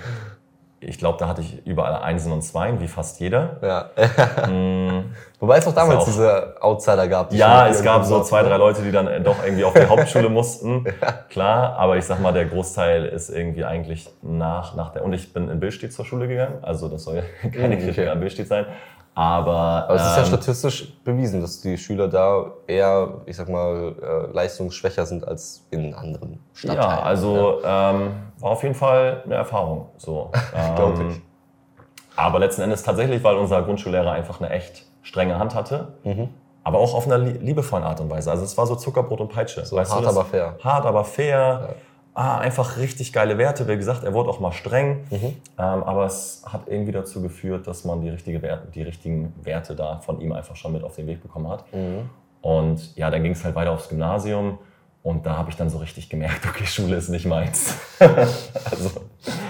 ich glaube, da hatte ich überall Einsen und Zweien, wie fast jeder.
Ja. [LAUGHS]
Mm,
Wobei es auch damals
auch-
diese Outsider gab. die
ja, es gab so zwei, drei Leute, die dann äh, doch irgendwie auf die [LAUGHS] Hauptschule mussten. Klar, aber ich sag mal, der Großteil ist irgendwie eigentlich nach, nach der. Und ich bin in Billstedt zur Schule gegangen, also das soll ja [LAUGHS] keine
Mhm,
Kritik
okay.
an Billstedt sein. Aber,
Aber es ist ja
ähm,
statistisch bewiesen, dass die Schüler da eher, ich sag mal, äh, leistungsschwächer sind als in anderen Stadtteilen.
Ja, also ähm, war auf jeden Fall eine Erfahrung. So. [LAUGHS] Ähm,
ich.
Aber letzten Endes tatsächlich, weil unser Grundschullehrer einfach eine echt strenge Hand hatte.
Mhm.
Aber auch auf einer lie- liebevollen Art und Weise. Also es war so Zuckerbrot und Peitsche.
So hart, aber fair.
Hart, aber fair. Ah, einfach richtig geile Werte. Wie gesagt, er wurde auch mal streng.
Mhm.
Ähm, aber es hat irgendwie dazu geführt, dass man die, richtige Werte, die richtigen Werte da von ihm einfach schon mit auf den Weg bekommen hat.
Mhm.
Und ja, dann ging es halt weiter aufs Gymnasium. Und da habe ich dann so richtig gemerkt, [LAUGHS] okay, Schule ist nicht meins. [LAUGHS]
also,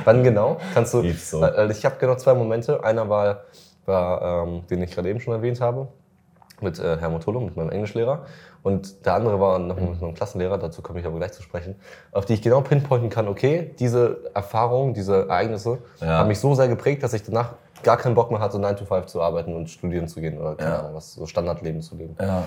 Wann genau? Kannst du?
So.
Ich habe genau zwei Momente. Einer war, war ähm, den ich gerade eben schon erwähnt habe, mit äh, Herr Motolo, mit meinem Englischlehrer. Und der andere war noch mit meinem Klassenlehrer, dazu komme ich aber gleich zu sprechen, auf die ich genau pinpointen kann, okay, diese Erfahrungen, diese Ereignisse
Ja.
haben mich so sehr geprägt, dass ich danach gar keinen Bock mehr hatte, 9 to 5 zu arbeiten und studieren zu gehen oder keine
Ja.
Ahnung, was, so Standardleben zu leben.
Ja.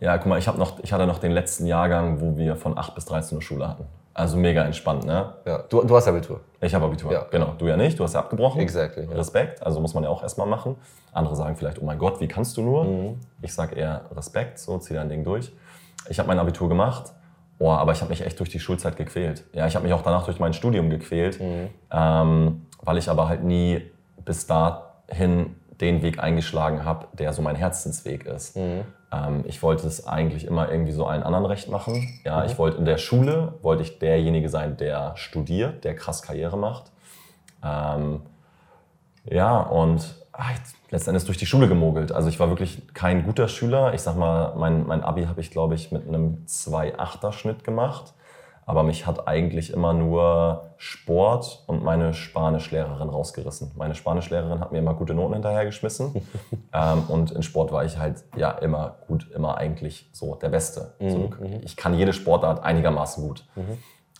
Ja, guck mal, ich, noch, ich hatte noch den letzten Jahrgang, wo wir von 8 bis 13 Uhr Schule hatten. Also mega entspannt, ne?
Ja. Du, du hast Abitur.
Ich habe Abitur.
Ja.
Genau. Du ja nicht, du hast ja abgebrochen.
Exactly, ja.
Respekt, also muss man ja auch erstmal machen. Andere sagen vielleicht, oh mein Gott, wie kannst du nur?
Mhm.
Ich sage eher Respekt, so zieh dein Ding durch. Ich habe mein Abitur gemacht, oh, aber ich habe mich echt durch die Schulzeit gequält. Ja, ich habe mich auch danach durch mein Studium gequält,
Mhm.
ähm, weil ich aber halt nie bis dahin den Weg eingeschlagen habe, der so mein Herzensweg ist.
Mhm.
Ähm, ich wollte es eigentlich immer irgendwie so allen anderen recht machen. Ja, ich wollte in der Schule, wollte ich derjenige sein, der studiert, der krass Karriere macht. Ähm, ja, und jetzt letztendlich durch die Schule gemogelt. Also ich war wirklich kein guter Schüler. Ich sag mal, mein, mein Abi habe ich, glaube ich, mit einem 2,8er Schnitt gemacht. Aber mich hat eigentlich immer nur Sport und meine Spanischlehrerin rausgerissen. Meine Spanischlehrerin hat mir immer gute Noten hinterhergeschmissen. [LAUGHS] ähm, und in Sport war ich halt ja immer gut, immer eigentlich so der Beste. so, ich kann jede Sportart einigermaßen gut.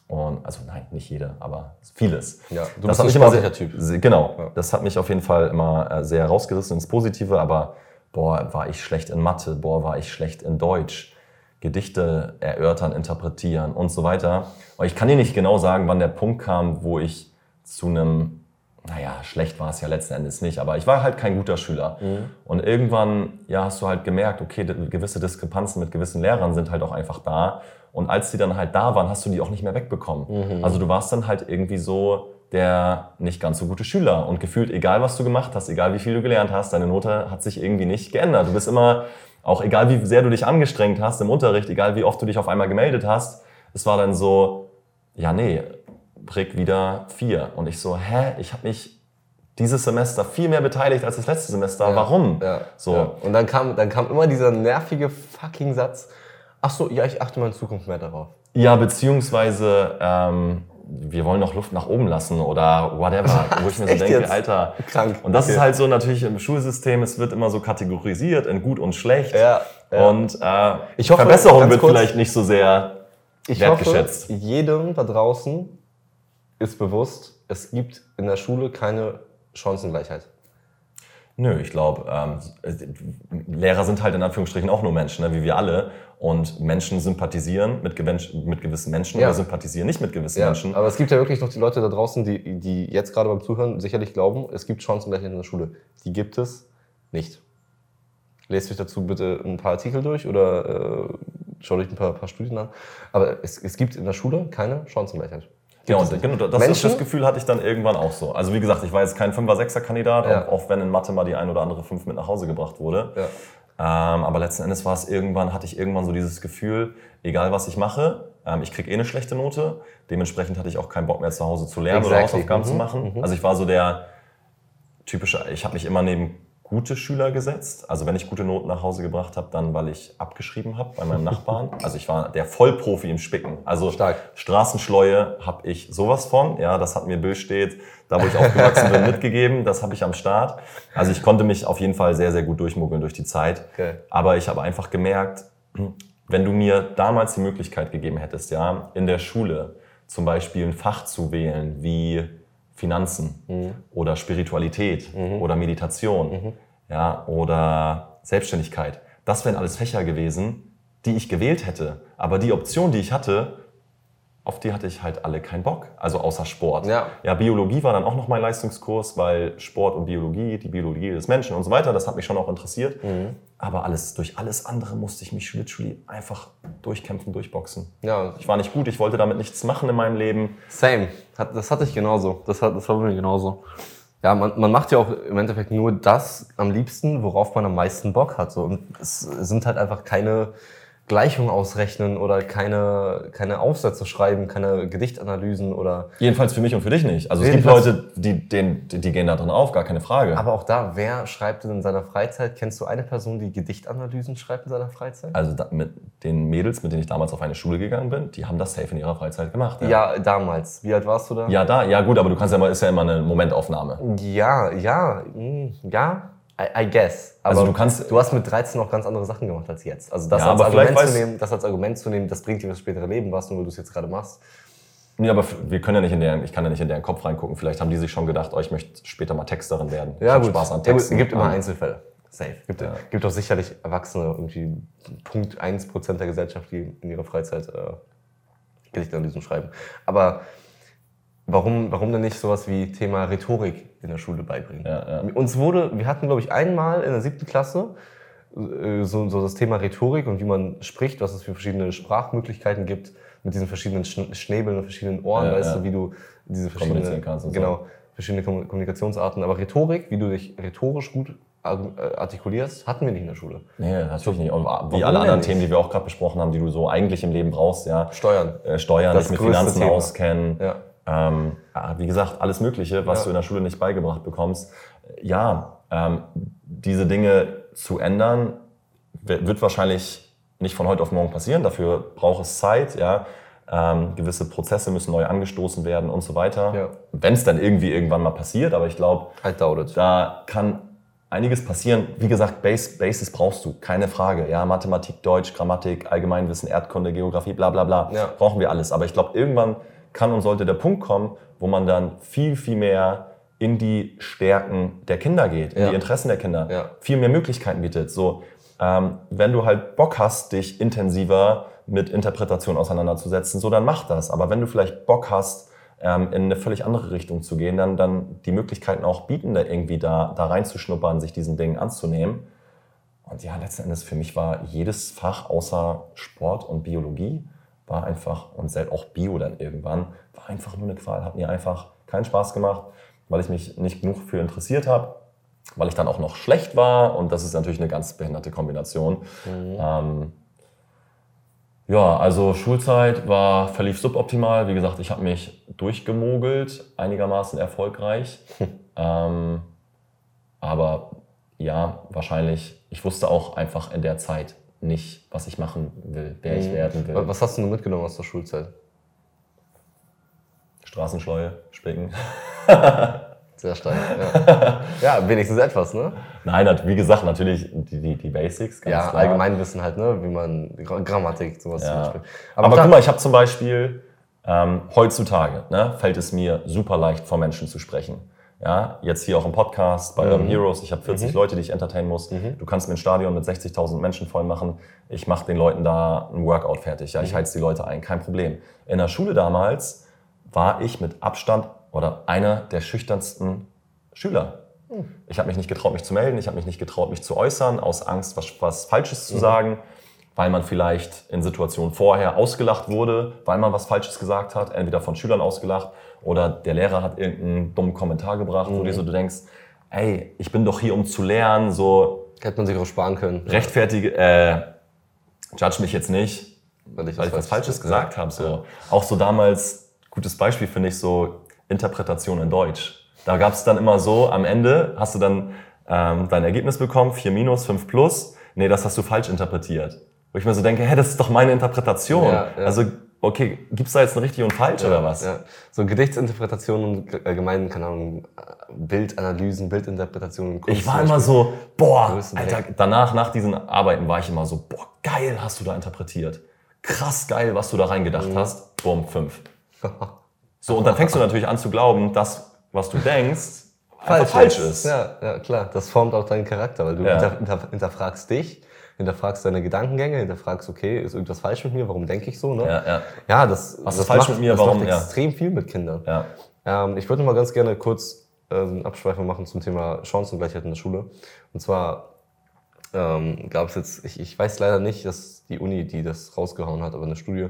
Und, also nein, nicht jede, aber vieles.
Ja, du
das
bist ein
immer
sportlicher Typ.
Genau,
Ja.
das hat mich auf jeden Fall immer äh, sehr rausgerissen ins Positive, aber boah, war ich schlecht in Mathe, boah, war ich schlecht in Deutsch, Gedichte erörtern, interpretieren und so weiter. Und ich kann dir nicht genau sagen, wann der Punkt kam, wo ich zu einem, naja, schlecht war es ja letzten Endes nicht, aber ich war halt kein guter Schüler. Und irgendwann, ja, hast du halt gemerkt, okay, gewisse Diskrepanzen mit gewissen Lehrern sind halt auch einfach da. Und als die dann halt da waren, hast du die auch nicht mehr wegbekommen. Also du warst dann halt irgendwie so der nicht ganz so gute Schüler. Und gefühlt, egal was du gemacht hast, egal wie viel du gelernt hast, deine Note hat sich irgendwie nicht geändert. Du bist immer, auch egal wie sehr du dich angestrengt hast im Unterricht, egal wie oft du dich auf einmal gemeldet hast, es war dann so, ja nee, Brick wieder vier. Und ich so, hä, ich habe mich dieses Semester viel mehr beteiligt als das letzte Semester. Warum?
Ja,
So.
Ja. Und dann kam, dann kam immer dieser nervige fucking Satz. Ach so, ja, ich achte mal in Zukunft mehr darauf.
Ja, beziehungsweise ähm, wir wollen noch Luft nach oben lassen oder whatever, [LAUGHS] wo ich mir so denke,
jetzt?
Alter.
Krank.
Und das ist
Okay.
halt so natürlich im Schulsystem, es wird immer so kategorisiert in gut und schlecht.
Ja, ja.
Und äh,
Ich hoffe,
Verbesserung wird
kurz-
vielleicht nicht so sehr
Ich
wertgeschätzt.
hoffe, jedem da draußen ist bewusst, es gibt in der Schule keine Chancengleichheit.
Nö, ich glaube, ähm, Lehrer sind halt in Anführungsstrichen auch nur Menschen, ne, wie wir alle. Und Menschen sympathisieren mit, mit gewissen Menschen
Ja.
oder sympathisieren nicht mit gewissen
Ja,
Menschen.
aber es gibt ja wirklich noch die Leute da draußen, die, die jetzt gerade beim Zuhören sicherlich glauben, es gibt Chancengleichheit in der Schule. Die gibt es nicht. Lest euch dazu bitte ein paar Artikel durch oder äh, schaut euch ein paar, paar Studien an. Aber es, es gibt in der Schule keine Chancengleichheit.
Genau, genau das,
Menschen-
das Gefühl hatte ich dann irgendwann auch so. Also wie gesagt, ich war jetzt kein 5er, 6er Kandidat,
Ja.
auch, auch wenn in Mathe mal die ein oder andere 5 mit nach Hause gebracht wurde.
Ja.
Ähm, aber letzten Endes war es irgendwann, hatte ich irgendwann so dieses Gefühl, egal was ich mache, ähm, ich kriege eh eine schlechte Note. Dementsprechend hatte ich auch keinen Bock mehr zu Hause zu lernen oder
Exactly.
Hausaufgaben zu
Mhm,
machen. Also ich war so der typische, ich habe mich immer neben gute Schüler gesetzt. Also wenn ich gute Noten nach Hause gebracht habe, dann weil ich abgeschrieben habe bei meinem Nachbarn. [LAUGHS] Also ich war der Vollprofi im Spicken. Also
Stark.
Straßenschleue habe ich sowas von. Ja, das hat mir Bill steht, da wo ich aufgewachsen bin, [LAUGHS] mitgegeben. Das habe ich am Start. Also ich konnte mich auf jeden Fall sehr, sehr gut durchmogeln durch die Zeit.
Okay.
Aber ich habe einfach gemerkt, wenn du mir damals die Möglichkeit gegeben hättest, ja, in der Schule zum Beispiel ein Fach zu wählen wie Finanzen oder Spiritualität oder Meditation ja, oder Selbstständigkeit, das wären alles Fächer gewesen, die ich gewählt hätte. Aber die Option, die ich hatte, auf die hatte ich halt alle keinen Bock. Also außer Sport.
Ja.
ja, Biologie war dann auch noch mein Leistungskurs, weil Sport und Biologie, die Biologie des Menschen und so weiter, das hat mich schon auch interessiert. Aber alles, durch alles andere musste ich mich literally einfach durchkämpfen, durchboxen.
Ja,
Ich war nicht gut, ich wollte damit nichts machen in meinem Leben.
Same. Das hatte ich genauso. Das, hat, das war bei mir genauso. Ja, man, man macht ja auch im Endeffekt nur das am liebsten, worauf man am meisten Bock hat. So. Und es sind halt einfach keine Gleichungen ausrechnen oder keine, keine Aufsätze schreiben, keine Gedichtanalysen oder.
Jedenfalls für mich und für dich nicht. Also es gibt Leute, die, die, die gehen da drin auf, gar keine Frage.
Aber auch da, wer schreibt denn in seiner Freizeit? Kennst du eine Person, die Gedichtanalysen schreibt in seiner Freizeit?
Also da, mit den Mädels, mit denen ich damals auf eine Schule gegangen bin, die haben das safe in ihrer Freizeit gemacht.
Ja, damals. Wie alt warst du da?
Ja, da, ja gut, aber du kannst ja mal, ist ja immer eine Momentaufnahme.
Ja, ja, mm, ja, I, I guess. Aber
Also du kannst-
du hast mit 13 noch ganz andere Sachen gemacht als jetzt. Also das,
Ja,
als, Argument zu nehmen, das als Argument zu nehmen, das bringt dir das spätere Leben was, nur weil du es jetzt gerade machst.
Nee, aber wir können ja nicht in deren, ich kann ja nicht in deren Kopf reingucken. Vielleicht haben die sich schon gedacht, oh, ich möchte später mal Texterin werden. Ich
Ja,
hab
gut.
Spaß an
Ja,
Texten.
Es gibt immer Einzelfälle. Safe. Gibt,
Ja.
gibt auch sicherlich Erwachsene, irgendwie Punkt 1% der Gesellschaft, die in ihrer Freizeit äh, Gedichtanalysen schreiben. Aber warum, warum denn nicht sowas wie Thema Rhetorik in der Schule beibringen?
Ja, ja.
Uns wurde, wir hatten, glaube ich, einmal in der siebten Klasse äh, so, so das Thema Rhetorik und wie man spricht, was es für verschiedene Sprachmöglichkeiten gibt, mit diesen verschiedenen Schn- Schnäbeln und verschiedenen Ohren,
Ja,
weißt du, wie du diese verschiedenen,
und so.
genau, verschiedene Kom- Kommunikationsarten. Aber Rhetorik, wie du dich rhetorisch gut äh, artikulierst, hatten wir nicht in der Schule.
Nee, natürlich nicht. Und wie alle anderen
nicht?
Themen, die wir auch gerade besprochen haben, die du so eigentlich im Leben brauchst, ja.
Steuern.
Äh, Steuern,
Das
dich mit Finanzen
Thema.
auskennen.
Ja.
Ähm, ja, wie gesagt, alles Mögliche, was
Ja.
du in der Schule nicht beigebracht bekommst. Ja, ähm, diese Dinge zu ändern, wi- wird wahrscheinlich nicht von heute auf morgen passieren. Dafür braucht es Zeit. Ja. Ähm, gewisse Prozesse müssen neu angestoßen werden und so weiter.
Ja.
Wenn es dann irgendwie irgendwann mal passiert, aber ich glaube,
it.
da kann einiges passieren. Wie gesagt, Base, Basis brauchst du, keine Frage. Ja, Mathematik, Deutsch, Grammatik, Allgemeinwissen, Erdkunde, Geografie, bla bla bla.
Ja.
Brauchen wir alles. Aber ich glaube, irgendwann kann und sollte der Punkt kommen, wo man dann viel, viel mehr in die Stärken der Kinder geht, in
Ja.
die Interessen der Kinder,
Ja.
viel mehr Möglichkeiten bietet. So, ähm, wenn du halt Bock hast, dich intensiver mit Interpretation auseinanderzusetzen, so dann mach das. Aber wenn du vielleicht Bock hast, ähm, in eine völlig andere Richtung zu gehen, dann, dann die Möglichkeiten auch bieten, da irgendwie da, da reinzuschnuppern, sich diesen Dingen anzunehmen. Und ja, letzten Endes für mich war jedes Fach außer Sport und Biologie war einfach, und selbst auch Bio dann irgendwann, war einfach nur eine Qual. Hat mir einfach keinen Spaß gemacht, weil ich mich nicht genug für interessiert habe, weil ich dann auch noch schlecht war und das ist natürlich eine ganz behinderte Kombination. Ähm, ja, also Schulzeit war, verlief suboptimal. Wie gesagt, ich habe mich durchgemogelt, einigermaßen erfolgreich. [LAUGHS] ähm, aber ja, wahrscheinlich, ich wusste auch einfach in der Zeit nicht, was ich machen will, wer ich werden will.
Was hast du nur mitgenommen aus der Schulzeit?
Straßenschleue, Spicken. [LAUGHS]
Sehr stark. Ja, ja wenigstens etwas, ne?
Nein, wie gesagt, natürlich die, die, die Basics, ganz
Ja,
klar.
Allgemeinwissen halt, ne? Wie man Gra- Grammatik, sowas zum
Ja.
Beispiel.
Aber,
da-
guck mal, ich habe zum Beispiel ähm, heutzutage ne, fällt es mir super leicht, vor Menschen zu sprechen. Ja, jetzt hier auch im Podcast bei
Mhm.
Urban Heroes. Ich habe 40 Leute, die ich entertainen muss. Du kannst mir ein Stadion mit 60.000 Menschen voll machen. Ich mache den Leuten da ein Workout fertig. Ja, ich
Mhm.
heiz die Leute ein, kein Problem. In der Schule damals war ich mit Abstand oder einer der schüchternsten Schüler.
Mhm.
Ich habe mich nicht getraut, mich zu melden. Ich habe mich nicht getraut, mich zu äußern, aus Angst, was, was Falsches
Mhm.
zu sagen, weil man vielleicht in Situationen vorher ausgelacht wurde, weil man was Falsches gesagt hat, entweder von Schülern ausgelacht oder der Lehrer hat irgendeinen dummen Kommentar gebracht, wo
Mhm.
dir so du denkst, ey, ich bin doch hier, um zu lernen, so
Hätte man sich auch sparen können.
rechtfertige, äh, judge mich jetzt nicht,
Weil ich,
weil ich was Falsches gesagt
Ja.
habe. So. Auch so damals, gutes Beispiel finde ich so Interpretation in Deutsch. Da gab es dann immer so, am Ende hast du dann ähm, dein Ergebnis bekommen, 4 minus, 5 plus. Nee, das hast du falsch interpretiert. Wo ich mir so denke, hä, das ist doch meine Interpretation.
Ja, ja.
Also, okay, gibt's da jetzt ein richtig und falsch oder was?
Ja. So Gedichtsinterpretationen und allgemein, keine Ahnung, Bildanalysen, Bildinterpretationen. Kunst
Ich war immer so, boah, Alter, danach, nach diesen Arbeiten war ich immer so, boah, geil hast du da interpretiert. Krass geil, was du da reingedacht
Mhm.
hast. Bumm, fünf. So, und dann fängst du natürlich an zu glauben, dass, was du denkst, einfach falsch ist.
Ja, ja, klar. Das formt auch deinen Charakter, weil du
Ja.
hinter, hinter, hinterfragst dich, hinterfragst deine Gedankengänge, hinterfragst, okay, ist irgendwas falsch mit mir? Warum denke ich so? Ne?
Ja, ja.
Ja, das,
Was ist
das
falsch
macht,
mit mir?
Das
Warum?
macht
Ja.
extrem viel mit Kindern.
Ja.
Ähm, ich würde mal ganz gerne kurz äh, eine Abschweifung machen zum Thema Chancengleichheit in der Schule. Und zwar ähm, gab es jetzt, ich, ich weiß leider nicht, dass die Uni, die das rausgehauen hat, aber eine Studie,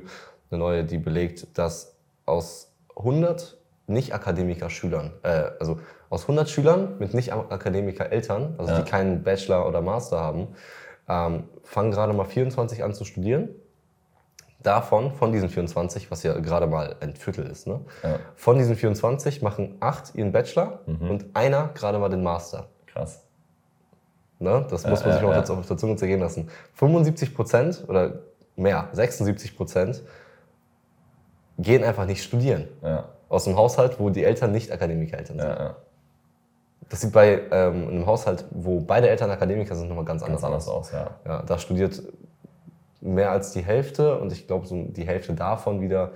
eine neue, die belegt, dass aus 100 Nicht-Akademiker-Schülern, äh, also aus 100 Schülern mit Nicht-Akademiker-Eltern, also
Ja.
die keinen Bachelor oder Master haben, ähm, fangen gerade mal 24 an zu studieren. Davon, von diesen 24, was ja gerade mal ein Viertel ist, ne?
Ja.
von diesen 24 machen acht ihren Bachelor und einer gerade mal den Master.
Krass.
Ne? Das muss man
ja,
sich auch
ja.
jetzt auf der Zunge zergehen lassen. 75 Prozent oder mehr, 76 Prozent gehen einfach nicht studieren.
Ja,
Aus einem Haushalt, wo die Eltern nicht Akademikereltern sind. Das sieht bei ähm, einem Haushalt, wo beide Eltern Akademiker sind, nochmal ganz anders
Ganz anders
aus.
aus, ja.
Ja, da studiert mehr als die Hälfte und ich glaube, so die Hälfte davon wieder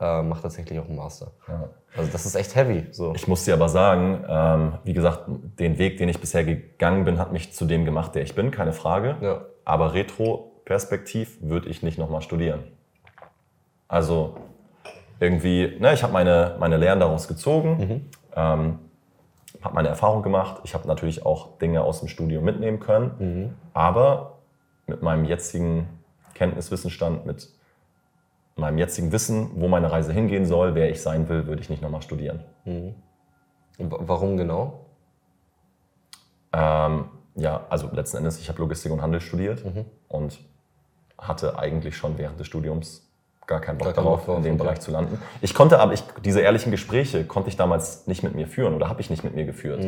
äh, macht tatsächlich auch einen Master.
ja.
Also das ist echt heavy. So.
Ich muss dir aber sagen, ähm, wie gesagt, den Weg, den ich bisher gegangen bin, hat mich zu dem gemacht, der ich bin, keine Frage.
Ja.
Aber retro-perspektiv würde ich nicht nochmal studieren. Also irgendwie, ne, ich habe meine, meine Lehren daraus gezogen, ähm, habe meine Erfahrung gemacht. Ich habe natürlich auch Dinge aus dem Studium mitnehmen können. Aber mit meinem jetzigen Kenntniswissensstand, mit meinem jetzigen Wissen, wo meine Reise hingehen soll, wer ich sein will, würde ich nicht nochmal studieren.
W- Warum genau?
Ähm, ja, also letzten Endes, ich habe Logistik und Handel studiert und hatte eigentlich schon während des Studiums gar keinen Bock darauf, in dem. Bereich zu landen. Ich konnte aber, ich, diese ehrlichen Gespräche konnte ich damals nicht mit mir führen oder habe ich nicht mit mir geführt.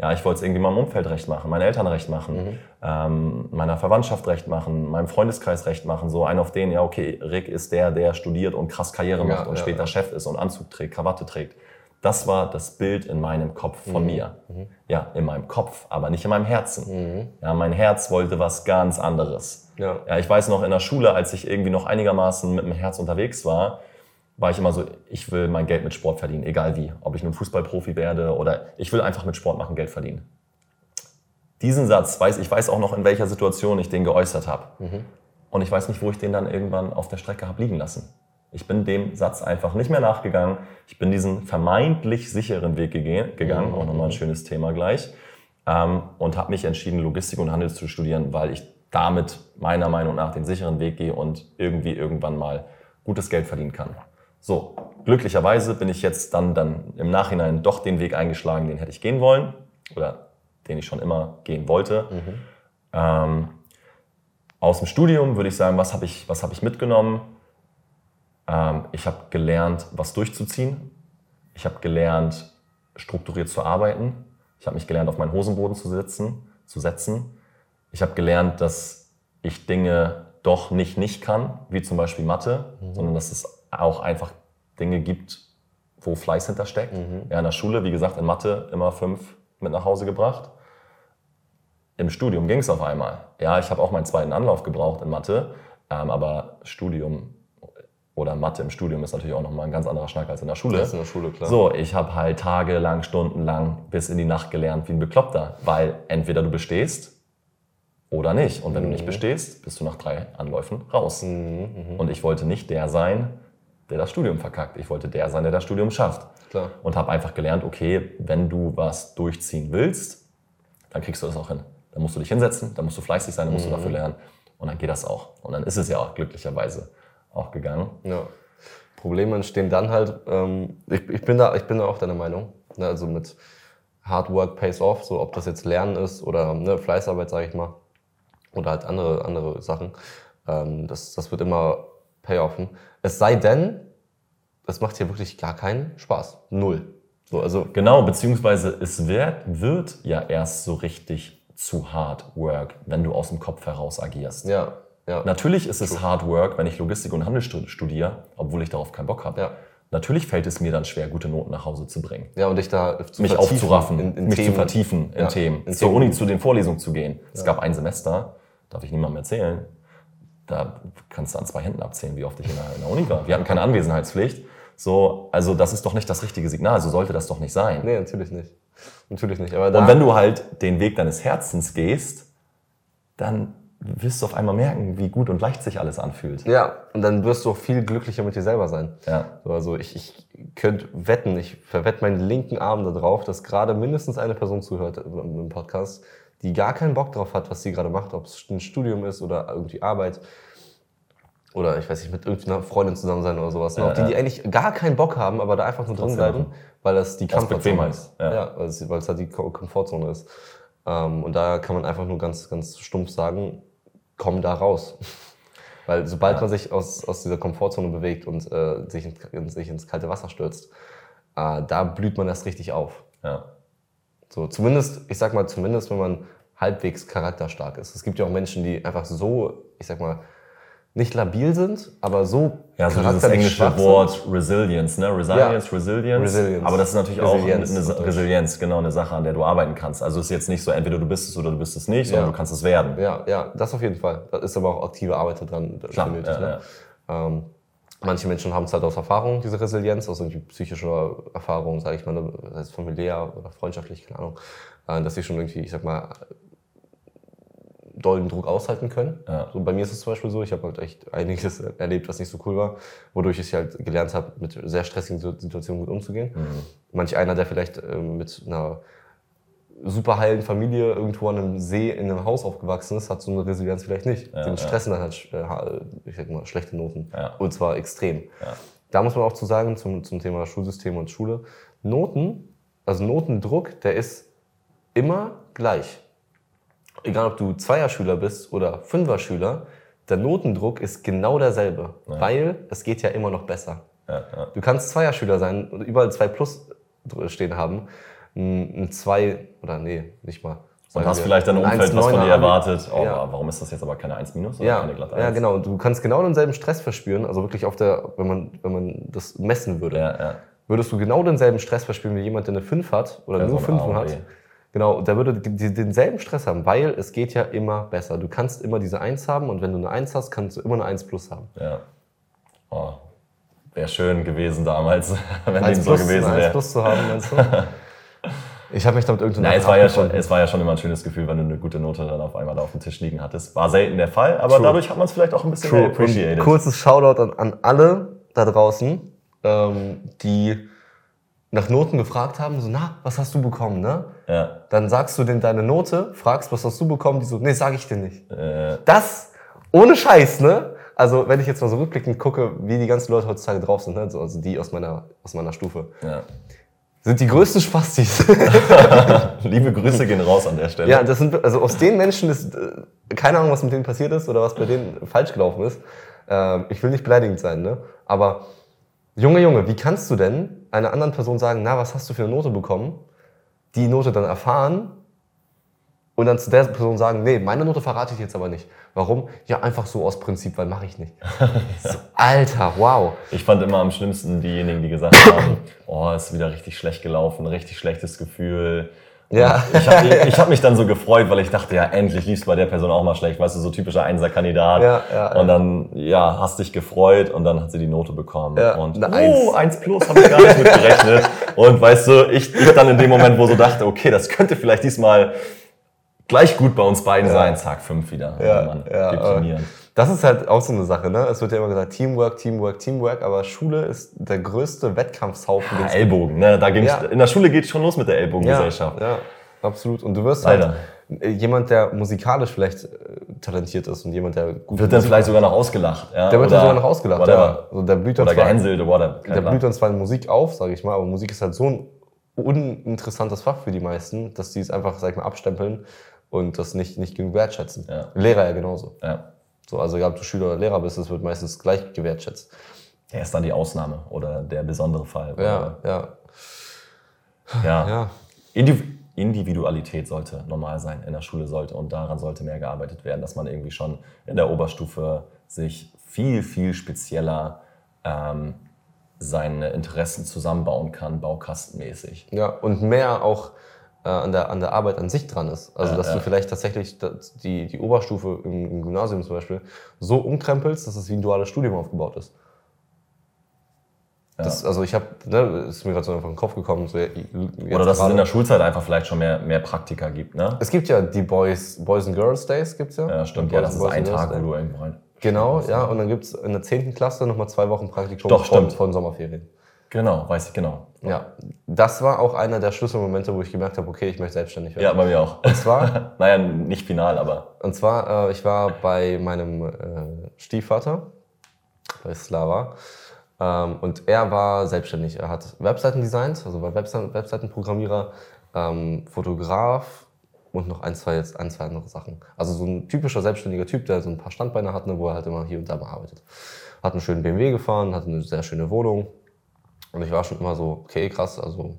Ja, ich wollte es irgendwie meinem Umfeld recht machen, meinen Eltern recht machen, ähm, meiner Verwandtschaft recht machen, meinem Freundeskreis recht machen. So ein auf den, ja, okay, Rick ist der, der studiert und krass Karriere
Ja,
macht und
ja,
später
ja.
Chef ist und Anzug trägt, Krawatte trägt. Das war das Bild in meinem Kopf
Mhm.
von mir. Ja, in meinem Kopf, aber nicht in meinem Herzen. Ja, mein Herz wollte was ganz anderes.
Ja.
Ja, ich weiß noch in der Schule, als ich irgendwie noch einigermaßen mit dem Herz unterwegs war, war ich immer so, ich will mein Geld mit Sport verdienen, egal wie. Ob ich nun Fußballprofi werde oder ich will einfach mit Sport machen, Geld verdienen. Diesen Satz, weiß, ich weiß auch noch, in welcher Situation ich den geäußert habe. Und ich weiß nicht, wo ich den dann irgendwann auf der Strecke habe liegen lassen. Ich bin dem Satz einfach nicht mehr nachgegangen. Ich bin diesen vermeintlich sicheren Weg gegangen, auch nochmal ein schönes Thema gleich, ähm, und habe mich entschieden, Logistik und Handel zu studieren, weil ich damit meiner Meinung nach den sicheren Weg gehe und irgendwie irgendwann mal gutes Geld verdienen kann. So, glücklicherweise bin ich jetzt dann, dann im Nachhinein doch den Weg eingeschlagen, den hätte ich gehen wollen oder den ich schon immer gehen wollte. Ähm, aus dem Studium würde ich sagen, was habe ich, was habe ich mitgenommen? Ähm, ich habe gelernt, was durchzuziehen. Ich habe gelernt, strukturiert zu arbeiten. Ich habe mich gelernt, auf meinen Hosenboden zu sitzen, zu setzen. Ich habe gelernt, dass ich Dinge doch nicht nicht kann, wie zum Beispiel Mathe, sondern dass es auch einfach Dinge gibt, wo Fleiß hintersteckt. Ja, in der Schule, wie gesagt, in Mathe immer fünf mit nach Hause gebracht. Im Studium ging es auf einmal. Ja, ich habe auch meinen zweiten Anlauf gebraucht in Mathe, ähm, aber Studium oder Mathe im Studium ist natürlich auch nochmal ein ganz anderer Schnack als in der Schule.
Das ist in der Schule, klar.
So, ich habe halt tagelang, stundenlang bis in die Nacht gelernt wie ein Bekloppter, weil entweder du bestehst oder nicht. Und wenn du nicht bestehst, bist du nach drei Anläufen raus. Und ich wollte nicht der sein, der das Studium verkackt. Ich wollte der sein, der das Studium schafft.
Klar.
Und habe einfach gelernt, okay, wenn du was durchziehen willst, dann kriegst du das auch hin. Dann musst du dich hinsetzen, dann musst du fleißig sein, dann musst du dafür lernen. Und dann geht das auch. Und dann ist es ja auch glücklicherweise auch gegangen.
Ja. Probleme entstehen dann halt, ähm, ich, ich, bin da, ich bin da auch deiner Meinung, ne, also mit Hard Work pays off, so ob das jetzt Lernen ist oder ne, Fleißarbeit, sage ich mal, oder halt andere, andere Sachen, ähm, das, das wird immer payoffen. Es sei denn, es macht hier wirklich gar keinen Spaß. Null. So, also,
Genau, beziehungsweise es wird, wird ja erst so richtig zu Hard Work, wenn du aus dem Kopf heraus agierst.
ja, ja.
Natürlich ist es Hard Work, wenn ich Logistik und Handel stu- studiere, obwohl ich darauf keinen Bock habe.
Ja.
Natürlich fällt es mir dann schwer, gute Noten nach Hause zu bringen.
ja, und dich da zu
Mich aufzuraffen,
in, in
mich
Themen.
zu vertiefen in
Ja,
Themen,
in
zur
Themen.
Uni zu den Vorlesungen zu gehen. Es gab ein Semester, darf ich niemandem erzählen, da kannst du an zwei Händen abzählen, wie oft ich in der, in der Uni war. Wir hatten keine Anwesenheitspflicht. So, also das ist doch nicht das richtige Signal, so sollte das doch nicht sein.
Nee, natürlich nicht. Natürlich nicht. Aber
Und wenn du halt den Weg deines Herzens gehst, dann wirst du auf einmal merken, wie gut und leicht sich alles anfühlt.
Ja, und dann wirst du auch viel glücklicher mit dir selber sein.
Ja.
So, Also ich, ich könnte wetten, ich verwette meinen linken Arm darauf, dass gerade mindestens eine Person zuhört im Podcast, die gar keinen Bock drauf hat, was sie gerade macht, ob es ein Studium ist oder irgendwie Arbeit oder ich weiß nicht, mit irgendeiner Freundin zusammen sein oder sowas.
Ja,
auch die, die eigentlich gar keinen Bock haben, aber da einfach nur drin bleiben, weil das die Komfortzone ist.
ja.
Ja, weil es, weil es halt die Ko- Komfortzone ist. Ähm, und da kann man einfach nur ganz, ganz stumpf sagen, kommen da raus. [LAUGHS] Weil sobald ja. man sich aus, aus dieser Komfortzone bewegt und äh, sich, in, sich ins kalte Wasser stürzt, äh, da blüht man erst richtig auf.
Ja.
So, zumindest, ich sag mal, zumindest wenn man halbwegs charakterstark ist. Es gibt ja auch Menschen, die einfach so, ich sag mal, nicht labil sind, aber so
ja, so dieses englische Wort Resilience, ne? Resilience, ja. Resilience. Resilience. Aber das ist natürlich Resilienz, auch eine, eine Resilienz, genau eine Sache, an der du arbeiten kannst. Also es ist jetzt nicht so, entweder du bist es oder du bist es nicht, sondern ja. du kannst es werden.
Ja, ja, das auf jeden Fall. Da ist aber auch aktive Arbeit dran Klar, nötig. Ja, ne? ähm, manche Menschen haben es halt aus Erfahrung, diese Resilienz, aus irgendwie psychischer Erfahrung, sage ich mal, ne? das heißt familiär oder freundschaftlich, keine Ahnung, äh, dass sie schon irgendwie, ich sag mal, dollen Druck aushalten können. Ja. So, bei mir ist es zum Beispiel so, ich habe halt echt einiges [LAUGHS] erlebt, was nicht so cool war, wodurch ich halt gelernt habe, mit sehr stressigen Situationen gut umzugehen. Mhm. Manch einer, der vielleicht äh, mit einer super heilen Familie irgendwo an einem See in einem Haus aufgewachsen ist, hat so eine Resilienz vielleicht nicht. Ja, stressen ja. dann halt, äh, ich sag mal, schlechte Noten. Ja. Und zwar extrem. Da muss man auch zu sagen, zum, zum Thema Schulsystem und Schule, Noten, also Notendruck, der ist immer gleich egal ob du Zweierschüler bist oder Fünfer-Schüler, der Notendruck ist genau derselbe, ja. weil es geht ja immer noch besser. Ja, ja. Du kannst Zweierschüler sein und überall zwei Plus stehen haben, ein zwei oder nee, nicht mal.
Und hast wir, vielleicht dein Umfeld, was von dir erwartet. Oh, ja. warum ist das jetzt aber keine 1 minus
oder ja. keine glatte 1? Ja, genau. Du kannst genau denselben Stress verspüren, also wirklich auf der, wenn man, wenn man das messen würde. Ja, ja. Würdest du genau denselben Stress verspüren wie jemand, der eine 5 hat oder nur so 5 hat, Genau, der würde denselben Stress haben, weil es geht ja immer besser. Du kannst immer diese 1 haben und wenn du eine 1 hast, kannst du immer eine 1 plus haben.
Ja. Oh, wäre schön gewesen damals, [LAUGHS] wenn dem so gewesen wäre. 1
plus zu haben, meinst du? [LAUGHS] Ich habe mich damit irgendwie
Nein, es war, ja schon, es war ja schon immer ein schönes Gefühl, wenn du eine gute Note dann auf einmal da auf dem Tisch liegen hattest. War selten der Fall, aber True. dadurch hat man es vielleicht auch ein bisschen True. appreciated.
kurzes Shoutout an, an alle da draußen, ähm, die nach Noten gefragt haben, so, na, was hast du bekommen, ne? Ja. Dann sagst du denen deine Note, fragst, was hast du bekommen, die so, nee, sag ich dir nicht. Äh. Das, ohne Scheiß, ne? Also, wenn ich jetzt mal so rückblickend gucke, wie die ganzen Leute heutzutage drauf sind, ne? also die aus meiner, aus meiner Stufe. Ja. Sind die größten Spastis. [LAUGHS]
Liebe Grüße gehen raus an der Stelle.
Ja, das sind, also aus den Menschen ist, äh, keine Ahnung, was mit denen passiert ist oder was bei denen falsch gelaufen ist. Ähm, ich will nicht beleidigend sein, ne? Aber, Junge, Junge, wie kannst du denn einer anderen Person sagen, na, was hast du für eine Note bekommen? Die Note dann erfahren und dann zu der Person sagen, nee, meine Note verrate ich jetzt aber nicht. Warum? Ja, einfach so aus Prinzip, weil mache ich nicht. [LAUGHS] so, Alter, wow.
Ich fand immer am schlimmsten diejenigen, die gesagt haben, [COUGHS] oh, ist wieder richtig schlecht gelaufen, richtig schlechtes Gefühl ja. Ich habe hab mich dann so gefreut, weil ich dachte, ja, endlich lief's bei der Person auch mal schlecht. Weißt du, so typischer Einser-Kandidat. Ja, ja, und dann, ja, hast dich gefreut und dann hat sie die Note bekommen. Ja, und, eine oh, eins plus, habe ich gar nicht mit gerechnet. und weißt du, ich, ich dann in dem Moment, wo so dachte, okay, das könnte vielleicht diesmal gleich gut bei uns beiden ja. sein. Zack, fünf wieder. Ja, oh Mann,
ja, das ist halt auch so eine Sache, ne? Es wird ja immer gesagt, Teamwork, Teamwork, Teamwork, aber Schule ist der größte Wettkampfshaufen.
Ja, Ellbogen, ne? Da ja. in der Schule geht es schon los mit der Ellbogengesellschaft.
Ja, ja, absolut. Und du wirst Leider. halt jemand, der musikalisch vielleicht äh, talentiert ist und jemand, der
gut Wird dann vielleicht sogar noch ausgelacht, ja?
Der wird dann sogar noch ausgelacht, whatever. ja. Also der blüht
dann oder zwar, gehänselt,
whatever. Der blüht dann zwar in Musik auf, sage ich mal, aber Musik ist halt so ein uninteressantes Fach für die meisten, dass die es einfach, sag ich mal, abstempeln und das nicht, nicht genug wertschätzen. Ja. Lehrer ja genauso. Ja. So, also egal ob du Schüler oder Lehrer bist, es wird meistens gleich gewertschätzt.
Er ist dann die Ausnahme oder der besondere Fall.
Ja, ja.
Ja. ja. Indiv Individualität sollte normal sein in der Schule sollte und daran sollte mehr gearbeitet werden, dass man irgendwie schon in der Oberstufe sich viel, viel spezieller ähm, seine Interessen zusammenbauen kann, baukastenmäßig.
Ja, und mehr auch äh, an, der, an der Arbeit an sich dran ist. Also, dass du vielleicht tatsächlich die, die Oberstufe im, im, Gymnasium zum Beispiel so umkrempelst, dass es wie ein duales Studium aufgebaut ist. Das, also ich habe, ne, ist mir gerade so einfach in den Kopf gekommen. So
Oder dass es in der Schulzeit einfach vielleicht schon mehr, mehr Praktika gibt, ne?
Es gibt ja die Boys, Boys and Girls Days, gibt's ja.
Ja, stimmt. Ja, das ist ein Tag, wo du irgendwo rein...
Genau, ja. Und dann gibt's in der 10. Klasse nochmal zwei Wochen Praktikum
Doch, von,
von Sommerferien.
Genau, weiß ich genau.
Ja, das war auch einer der Schlüsselmomente, wo ich gemerkt habe, okay, ich möchte selbstständig
werden. Ja, bei mir auch.
Und zwar? [LAUGHS]
naja, nicht final, aber.
Und zwar, äh, ich war bei meinem äh, Stiefvater, bei Slava, ähm, und er war selbstständig. Er hat Webseiten designt, also war Webse Webseitenprogrammierer, ähm, Fotograf und noch ein, zwei, jetzt ein, zwei andere Sachen. Also so ein typischer selbstständiger Typ, der so ein paar Standbeine hat, ne, wo er halt immer hier und da mal arbeitet. Hat einen schönen BMW gefahren, hatte eine sehr schöne Wohnung. Und ich war schon immer so, okay, krass, also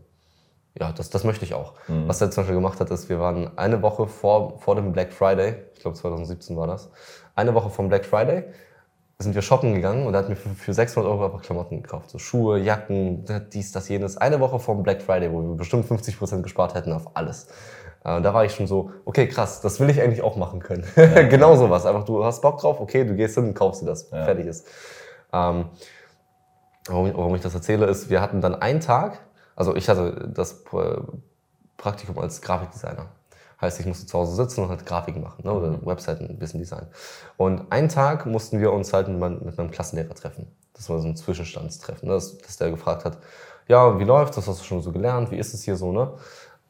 ja, das, das möchte ich auch. Mhm. Was er zum Beispiel gemacht hat, ist, wir waren eine Woche vor, vor dem Black Friday, ich glaube 2017 war das, eine Woche vom Black Friday sind wir shoppen gegangen und er hat mir für, für 600 Euro einfach Klamotten gekauft. So Schuhe, Jacken, dies, das, jenes. Eine Woche vom Black Friday, wo wir bestimmt 50 Prozent gespart hätten auf alles. Äh, und da war ich schon so, okay, krass, das will ich eigentlich auch machen können. Ja. [LAUGHS] genau sowas. Einfach, du hast Bock drauf, okay, du gehst hin und kaufst dir das. Ja. Fertig ist. Ähm, warum, ich, warum ich das erzähle, ist, wir hatten dann einen Tag, also ich hatte das Praktikum als Grafikdesigner. Heißt, ich musste zu Hause sitzen und halt Grafiken machen ne, oder mhm. Webseiten ein bisschen designen. Und einen Tag mussten wir uns halt mit, meinem, mit meinem Klassenlehrer treffen. Das war so ein Zwischenstandstreffen, ne, dass, dass der gefragt hat, ja, wie läuft's, das hast du schon so gelernt, wie ist es hier so, ne?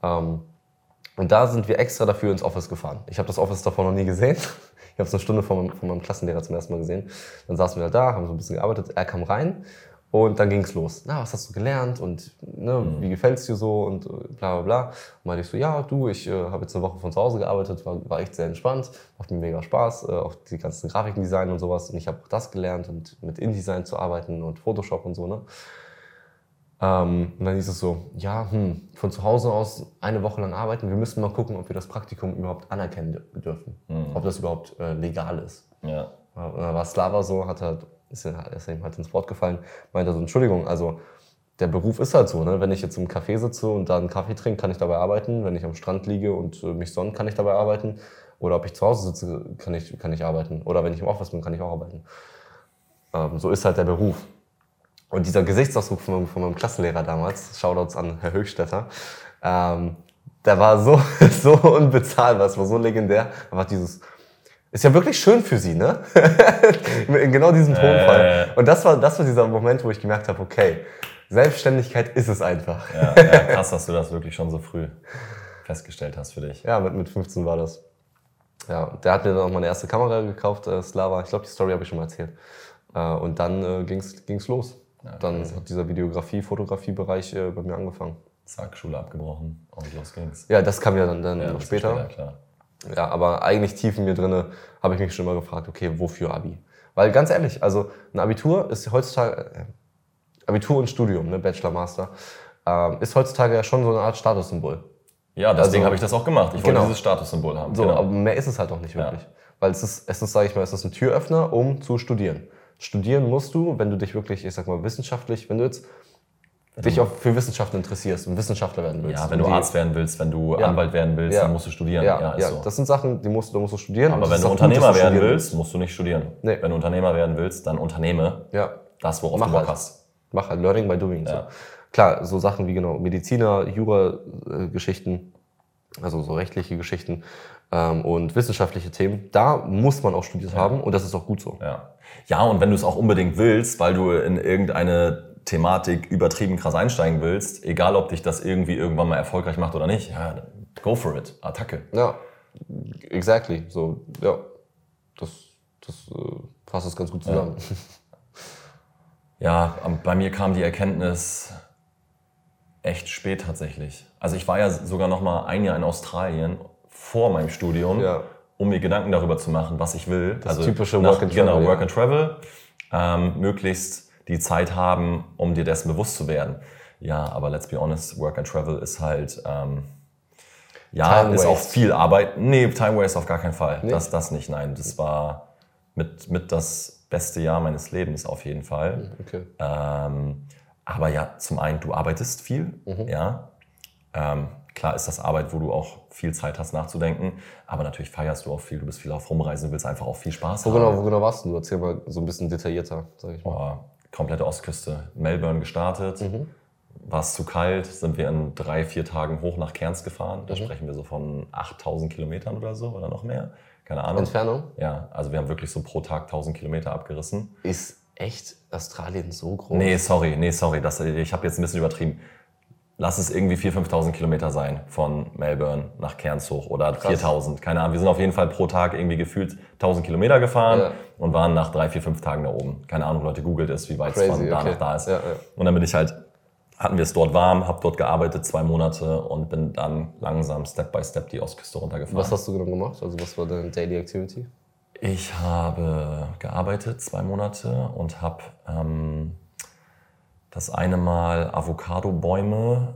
Ähm, und da sind wir extra dafür ins Office gefahren. Ich habe das Office davor noch nie gesehen. Ich habe es eine Stunde von, von meinem Klassenlehrer zum ersten Mal gesehen. Dann saßen wir halt da, haben so ein bisschen gearbeitet. Er kam rein und dann ging es los. Na, was hast du gelernt und ne, mhm. wie gefällt es dir so und äh, bla bla bla. Und meinte ich so, ja, du, ich äh, habe jetzt eine Woche von zu Hause gearbeitet, war, war echt sehr entspannt, macht mir mega Spaß, äh, auch die ganzen Grafiken design und sowas. Und ich habe auch das gelernt und mit InDesign zu arbeiten und Photoshop und so. Ne? Ähm, und dann hieß es so, ja, hm, von zu Hause aus eine Woche lang arbeiten, wir müssen mal gucken, ob wir das Praktikum überhaupt anerkennen dürfen. Mhm. Ob das überhaupt äh, legal ist. Ja. Und dann war Slava so, hat halt ist, ihm halt ins Wort gefallen, meinte so, Entschuldigung, also der Beruf ist halt so, ne? wenn ich jetzt im Café sitze und da einen Kaffee trinke, kann ich dabei arbeiten. Wenn ich am Strand liege und äh, mich sonne, kann ich dabei arbeiten. Oder ob ich zu Hause sitze, kann ich, kann ich arbeiten. Oder wenn ich im Office bin, kann ich auch arbeiten. Ähm, so ist halt der Beruf. Und dieser Gesichtsausdruck von meinem, von meinem Klassenlehrer damals, Shoutouts an Herr Höchstetter, ähm, der war so, [LAUGHS] so unbezahlbar, es war so legendär. Einfach dieses, ist ja wirklich schön für sie, ne? [LAUGHS] In genau diesem Tonfall. Äh. Und das war, das war dieser Moment, wo ich gemerkt habe, okay, Selbstständigkeit ist es einfach.
Ja, ja, krass, dass du das wirklich schon so früh festgestellt hast für dich.
Ja, mit, mit 15 war das. Ja, der hat mir dann auch meine erste Kamera gekauft, äh, Slava. Ich glaube, die Story habe ich schon mal erzählt. Äh, und dann äh, ging's ging's los. Ja, dann hat dieser Videografie-, Fotografie-Bereich äh, bei mir angefangen.
Zack, Schule abgebrochen und los ging's.
Ja, das kam ja dann, dann ja, noch später. später klar. Ja, aber eigentlich tief in mir drinne habe ich mich schon immer gefragt, okay, wofür Abi? Weil ganz ehrlich, also ein Abitur ist heutzutage, äh, Abitur und Studium, ne, Bachelor, Master, äh, ist heutzutage ja schon so eine Art Statussymbol.
Ja, deswegen also, habe ich das auch gemacht. Ich genau. wollte dieses Statussymbol haben.
So, genau. aber mehr ist es halt auch nicht wirklich. Ja. Weil es ist, es ist, sage ich mal, es ist ein Türöffner, um zu studieren. Studieren musst du, wenn du dich wirklich, ich sag mal, wissenschaftlich, wenn du jetzt dich auch für Wissenschaften interessierst und Wissenschaftler werden willst.
Ja, wenn du die, Arzt werden willst, wenn du ja. Anwalt werden willst, ja. dann musst du studieren.
Ja, ja, ja. So. das sind Sachen, die musst, da musst du studieren.
Aber wenn du Unternehmer werden willst, musst du nicht studieren. Nee. Wenn du Unternehmer werden willst, dann unternehme ja. das, worauf Mach du Bock halt. hast.
Mach halt Learning by Doing. Ja. So. Klar, so Sachen wie genau Mediziner, Jura-Geschichten, also so rechtliche Geschichten ähm, und wissenschaftliche Themen, da muss man auch studiert haben und das ist auch gut so.
Ja. ja, und wenn du es auch unbedingt willst, weil du in irgendeine Thematik übertrieben krass einsteigen willst, egal ob dich das irgendwie irgendwann mal erfolgreich macht oder nicht, ja, go for it, Attacke.
Ja, exactly. So, ja, das, das äh, fasst es ganz gut zusammen. [LAUGHS]
Ja. ja, bei mir kam die Erkenntnis echt spät tatsächlich. Also ich war ja sogar noch mal ein Jahr in Australien vor meinem Studium, ja. um mir Gedanken darüber zu machen, was ich will.
Das also typische Work and
Travel. Genau, Work and Travel. Ähm, möglichst die Zeit haben, um dir dessen bewusst zu werden. Ja, aber let's be honest, Work and Travel ist halt, ähm, ja, time ist waste. auch viel Arbeit. Nee, Time Waste auf gar keinen Fall. Nee. Das, das nicht, nein. Das war mit, mit das beste Jahr meines Lebens auf jeden Fall. Mhm, okay. Ähm, aber ja, zum einen, du arbeitest viel, mhm. ja. Ähm, klar ist das Arbeit, wo du auch viel Zeit hast nachzudenken, aber natürlich feierst du auch viel, du bist viel auf Rumreisen, du willst einfach auch viel Spaß
wo genau, haben. Genau, wo genau warst du? Erzähl mal so ein bisschen detaillierter, sag ich mal.
Boah, komplette Ostküste. Melbourne gestartet. Mhm. War es zu kalt, sind wir in drei, vier Tagen hoch nach Cairns gefahren. Da mhm. sprechen wir so von 8000 Kilometern oder so oder noch mehr. Keine Ahnung.
Entfernung?
Ja, also wir haben wirklich so pro Tag 1000 Kilometer abgerissen.
Ist echt Australien so groß?
Nee, sorry, nee, sorry. Das, ich habe jetzt ein bisschen übertrieben lass es irgendwie 4.000, 5.000 Kilometer sein von Melbourne nach Cairns hoch oder 4.000, keine Ahnung. Wir sind auf jeden Fall pro Tag irgendwie gefühlt 1.000 Kilometer gefahren ja. und waren nach drei, vier, fünf Tagen da oben. Keine Ahnung, Leute, googelt es, wie weit es von da okay. nach da ist. Ja, ja. Und dann bin ich halt hatten wir es dort warm, habe dort gearbeitet zwei Monate und bin dann langsam Step by Step die Ostküste runtergefahren.
Was hast du genau gemacht? Also was war deine Daily Activity?
Ich habe gearbeitet zwei Monate und habe ähm, das eine Mal Avocado-Bäume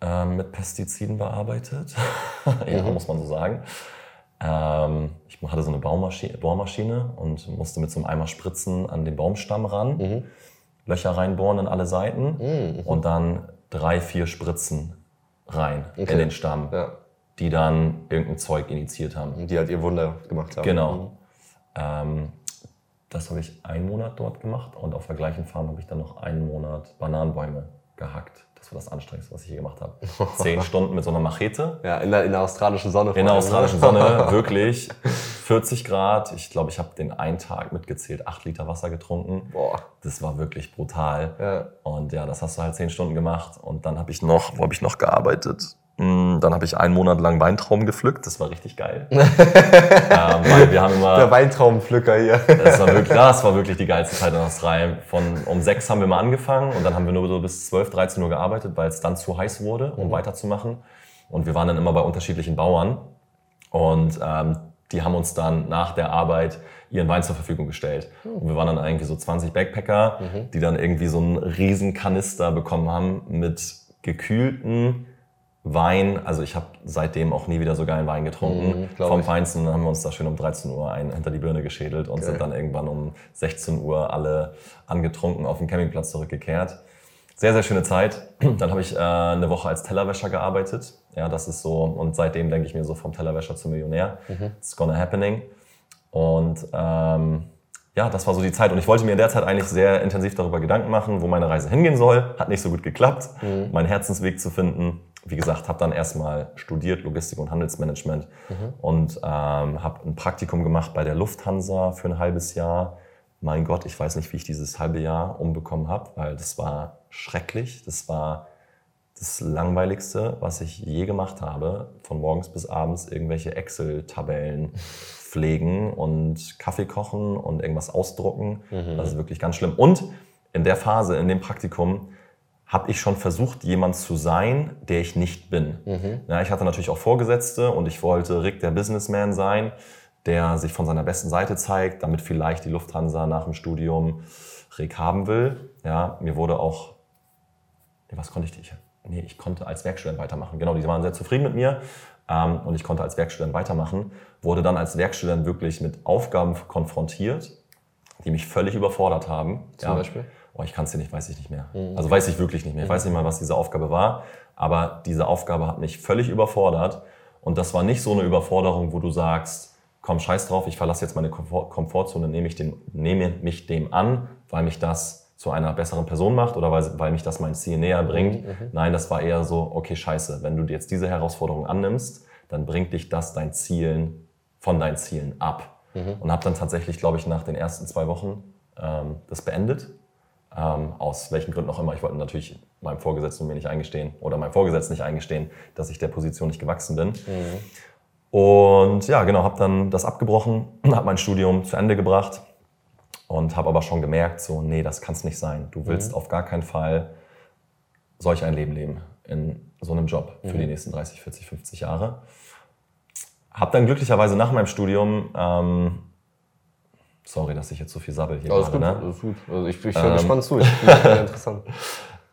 äh, mit Pestiziden bearbeitet. [LAUGHS] ja, mhm. muss man so sagen. Ähm, ich hatte so eine Bohrmaschine, Bohrmaschine und musste mit so einem Eimer Spritzen an den Baumstamm ran. Mhm. Löcher reinbohren in alle Seiten mhm. und dann drei, vier Spritzen rein okay. in den Stamm, ja. die dann irgendein Zeug initiiert haben.
Und die halt ihr Wunder gemacht haben.
Genau. Mhm. Ähm, das habe ich einen Monat dort gemacht und auf der gleichen Farm habe ich dann noch einen Monat Bananenbäume gehackt. Das war das Anstrengendste, was ich je gemacht habe. [LAUGHS] Zehn Stunden mit so einer Machete.
Ja, in der, in der australischen Sonne.
In der australischen Sonne, [LAUGHS] wirklich. 40 Grad. Ich glaube, ich habe den einen Tag mitgezählt, acht Liter Wasser getrunken. Boah. Das war wirklich brutal. Ja. Und ja, das hast du halt zehn Stunden gemacht. Und dann habe ich noch, wo habe ich noch gearbeitet? Hm, dann habe ich einen Monat lang Weintrauben gepflückt. Das war richtig geil. [LAUGHS] ähm,
weil wir haben immer, Der Weintraubenpflücker hier.
das, war wirklich, das war wirklich die geilste Zeit in Australien. Von um sechs haben wir mal angefangen und dann haben wir nur so bis 12, 13 Uhr gearbeitet, weil es dann zu heiß wurde, um mhm. weiterzumachen. Und wir waren dann immer bei unterschiedlichen Bauern. Und ähm, die haben uns dann nach der Arbeit ihren Wein zur Verfügung gestellt. Mhm. Und wir waren dann irgendwie so 20 Backpacker, mhm. die dann irgendwie so einen riesen Kanister bekommen haben mit gekühlten Wein, also ich habe seitdem auch nie wieder so geilen Wein getrunken. Mm, Vom Feinsten haben wir uns da schön um 13 Uhr ein, hinter die Birne geschädelt und okay. sind dann irgendwann um 16 Uhr alle angetrunken auf den Campingplatz zurückgekehrt. Sehr, sehr schöne Zeit. [CLEARS THROAT] Dann habe ich äh, eine Woche als Tellerwäscher gearbeitet. Ja, das ist so, und seitdem denke ich mir so vom Tellerwäscher zum Millionär. Mhm. It's gonna happening. Und ähm, ja, das war so die Zeit. Und ich wollte mir in der Zeit eigentlich sehr intensiv darüber Gedanken machen, wo meine Reise hingehen soll. Hat nicht so gut geklappt, mhm. meinen Herzensweg zu finden wie gesagt, habe dann erstmal studiert Logistik und Handelsmanagement mhm. und ähm, habe ein Praktikum gemacht bei der Lufthansa für ein halbes Jahr. Mein Gott, ich weiß nicht, wie ich dieses halbe Jahr umbekommen habe, weil das war schrecklich. Das war das Langweiligste, was ich je gemacht habe. Von morgens bis abends irgendwelche Excel-Tabellen [LAUGHS] pflegen und Kaffee kochen und irgendwas ausdrucken. Mhm. Das ist wirklich ganz schlimm. Und in der Phase, in dem Praktikum, habe ich schon versucht, jemand zu sein, der ich nicht bin. Mhm. Ja, ich hatte natürlich auch Vorgesetzte und ich wollte Rick der Businessman sein, der sich von seiner besten Seite zeigt, damit vielleicht die Lufthansa nach dem Studium Rick haben will. Ja, mir wurde auch, was konnte ich nicht? Nee, ich konnte als Werkstudent weitermachen. Genau, die waren sehr zufrieden mit mir ähm, und ich konnte als Werkstudent weitermachen. Wurde dann als Werkstudent wirklich mit Aufgaben konfrontiert, die mich völlig überfordert haben.
Zum ja. Beispiel?
Oh, ich kann es dir nicht, weiß ich nicht mehr. Mhm. Also weiß ich wirklich nicht mehr. Ich weiß nicht mal, was diese Aufgabe war, aber diese Aufgabe hat mich völlig überfordert. Und das war nicht so eine Überforderung, wo du sagst, komm, scheiß drauf, ich verlasse jetzt meine Komfort Komfortzone, nehme, ich den, nehme mich dem an, weil mich das zu einer besseren Person macht oder weil, weil mich das mein Ziel näher bringt. Mhm, mhm. Nein, das war eher so, okay, scheiße, wenn du jetzt diese Herausforderung annimmst, dann bringt dich das dein Zielen, von deinen Zielen ab. Mhm. Und habe dann tatsächlich, glaube ich, nach den ersten zwei Wochen ähm, das beendet ähm, aus welchen Gründen auch immer. Ich wollte natürlich meinem Vorgesetzten mir nicht eingestehen oder meinem Vorgesetzten nicht eingestehen, dass ich der Position nicht gewachsen bin. Mhm. Und ja, genau, habe dann das abgebrochen, [CLEARS THROAT] habe mein Studium zu Ende gebracht und habe aber schon gemerkt, so, nee, das kann es nicht sein. Du willst mhm. auf gar keinen Fall solch ein Leben leben in so einem Job für mhm. die nächsten 30, 40, 50 Jahre. Habe dann glücklicherweise nach meinem Studium ähm, Sorry, dass ich jetzt so viel sabbel hier
alles gerade. Gut, ne? Alles gut. Also ich, ich höre ähm, gespannt zu. Ich finde [LAUGHS] interessant.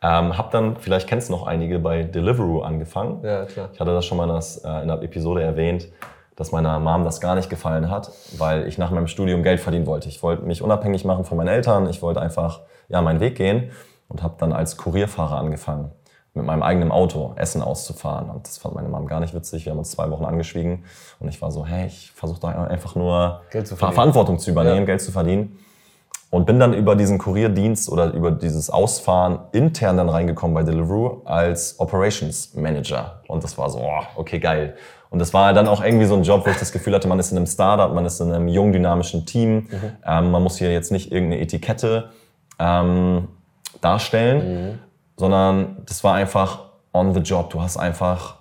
Ähm, hab dann, vielleicht kennst du noch einige, bei Deliveroo angefangen.
Ja, klar.
Ich hatte das schon mal in, das, äh, in der Episode erwähnt, dass meiner Mom das gar nicht gefallen hat, weil ich nach meinem Studium Geld verdienen wollte. Ich wollte mich unabhängig machen von meinen Eltern. Ich wollte einfach ja, meinen Weg gehen und habe dann als Kurierfahrer angefangen mit meinem eigenen Auto Essen auszufahren. Und das fand meine Mom gar nicht witzig. Wir haben uns zwei Wochen angeschwiegen und ich war so, hey, ich versuche da einfach nur zu Verantwortung zu übernehmen, ja. Geld zu verdienen. Und bin dann über diesen Kurierdienst oder über dieses Ausfahren intern dann reingekommen bei Deliveroo als Operations Manager. Und das war so, oh, okay, geil. Und das war dann auch irgendwie so ein Job, wo ich das Gefühl hatte, man ist in einem Startup, man ist in einem jung dynamischen Team. Mhm. Ähm, man muss hier jetzt nicht irgendeine Etikette ähm, darstellen, mhm sondern das war einfach on the job. Du hast einfach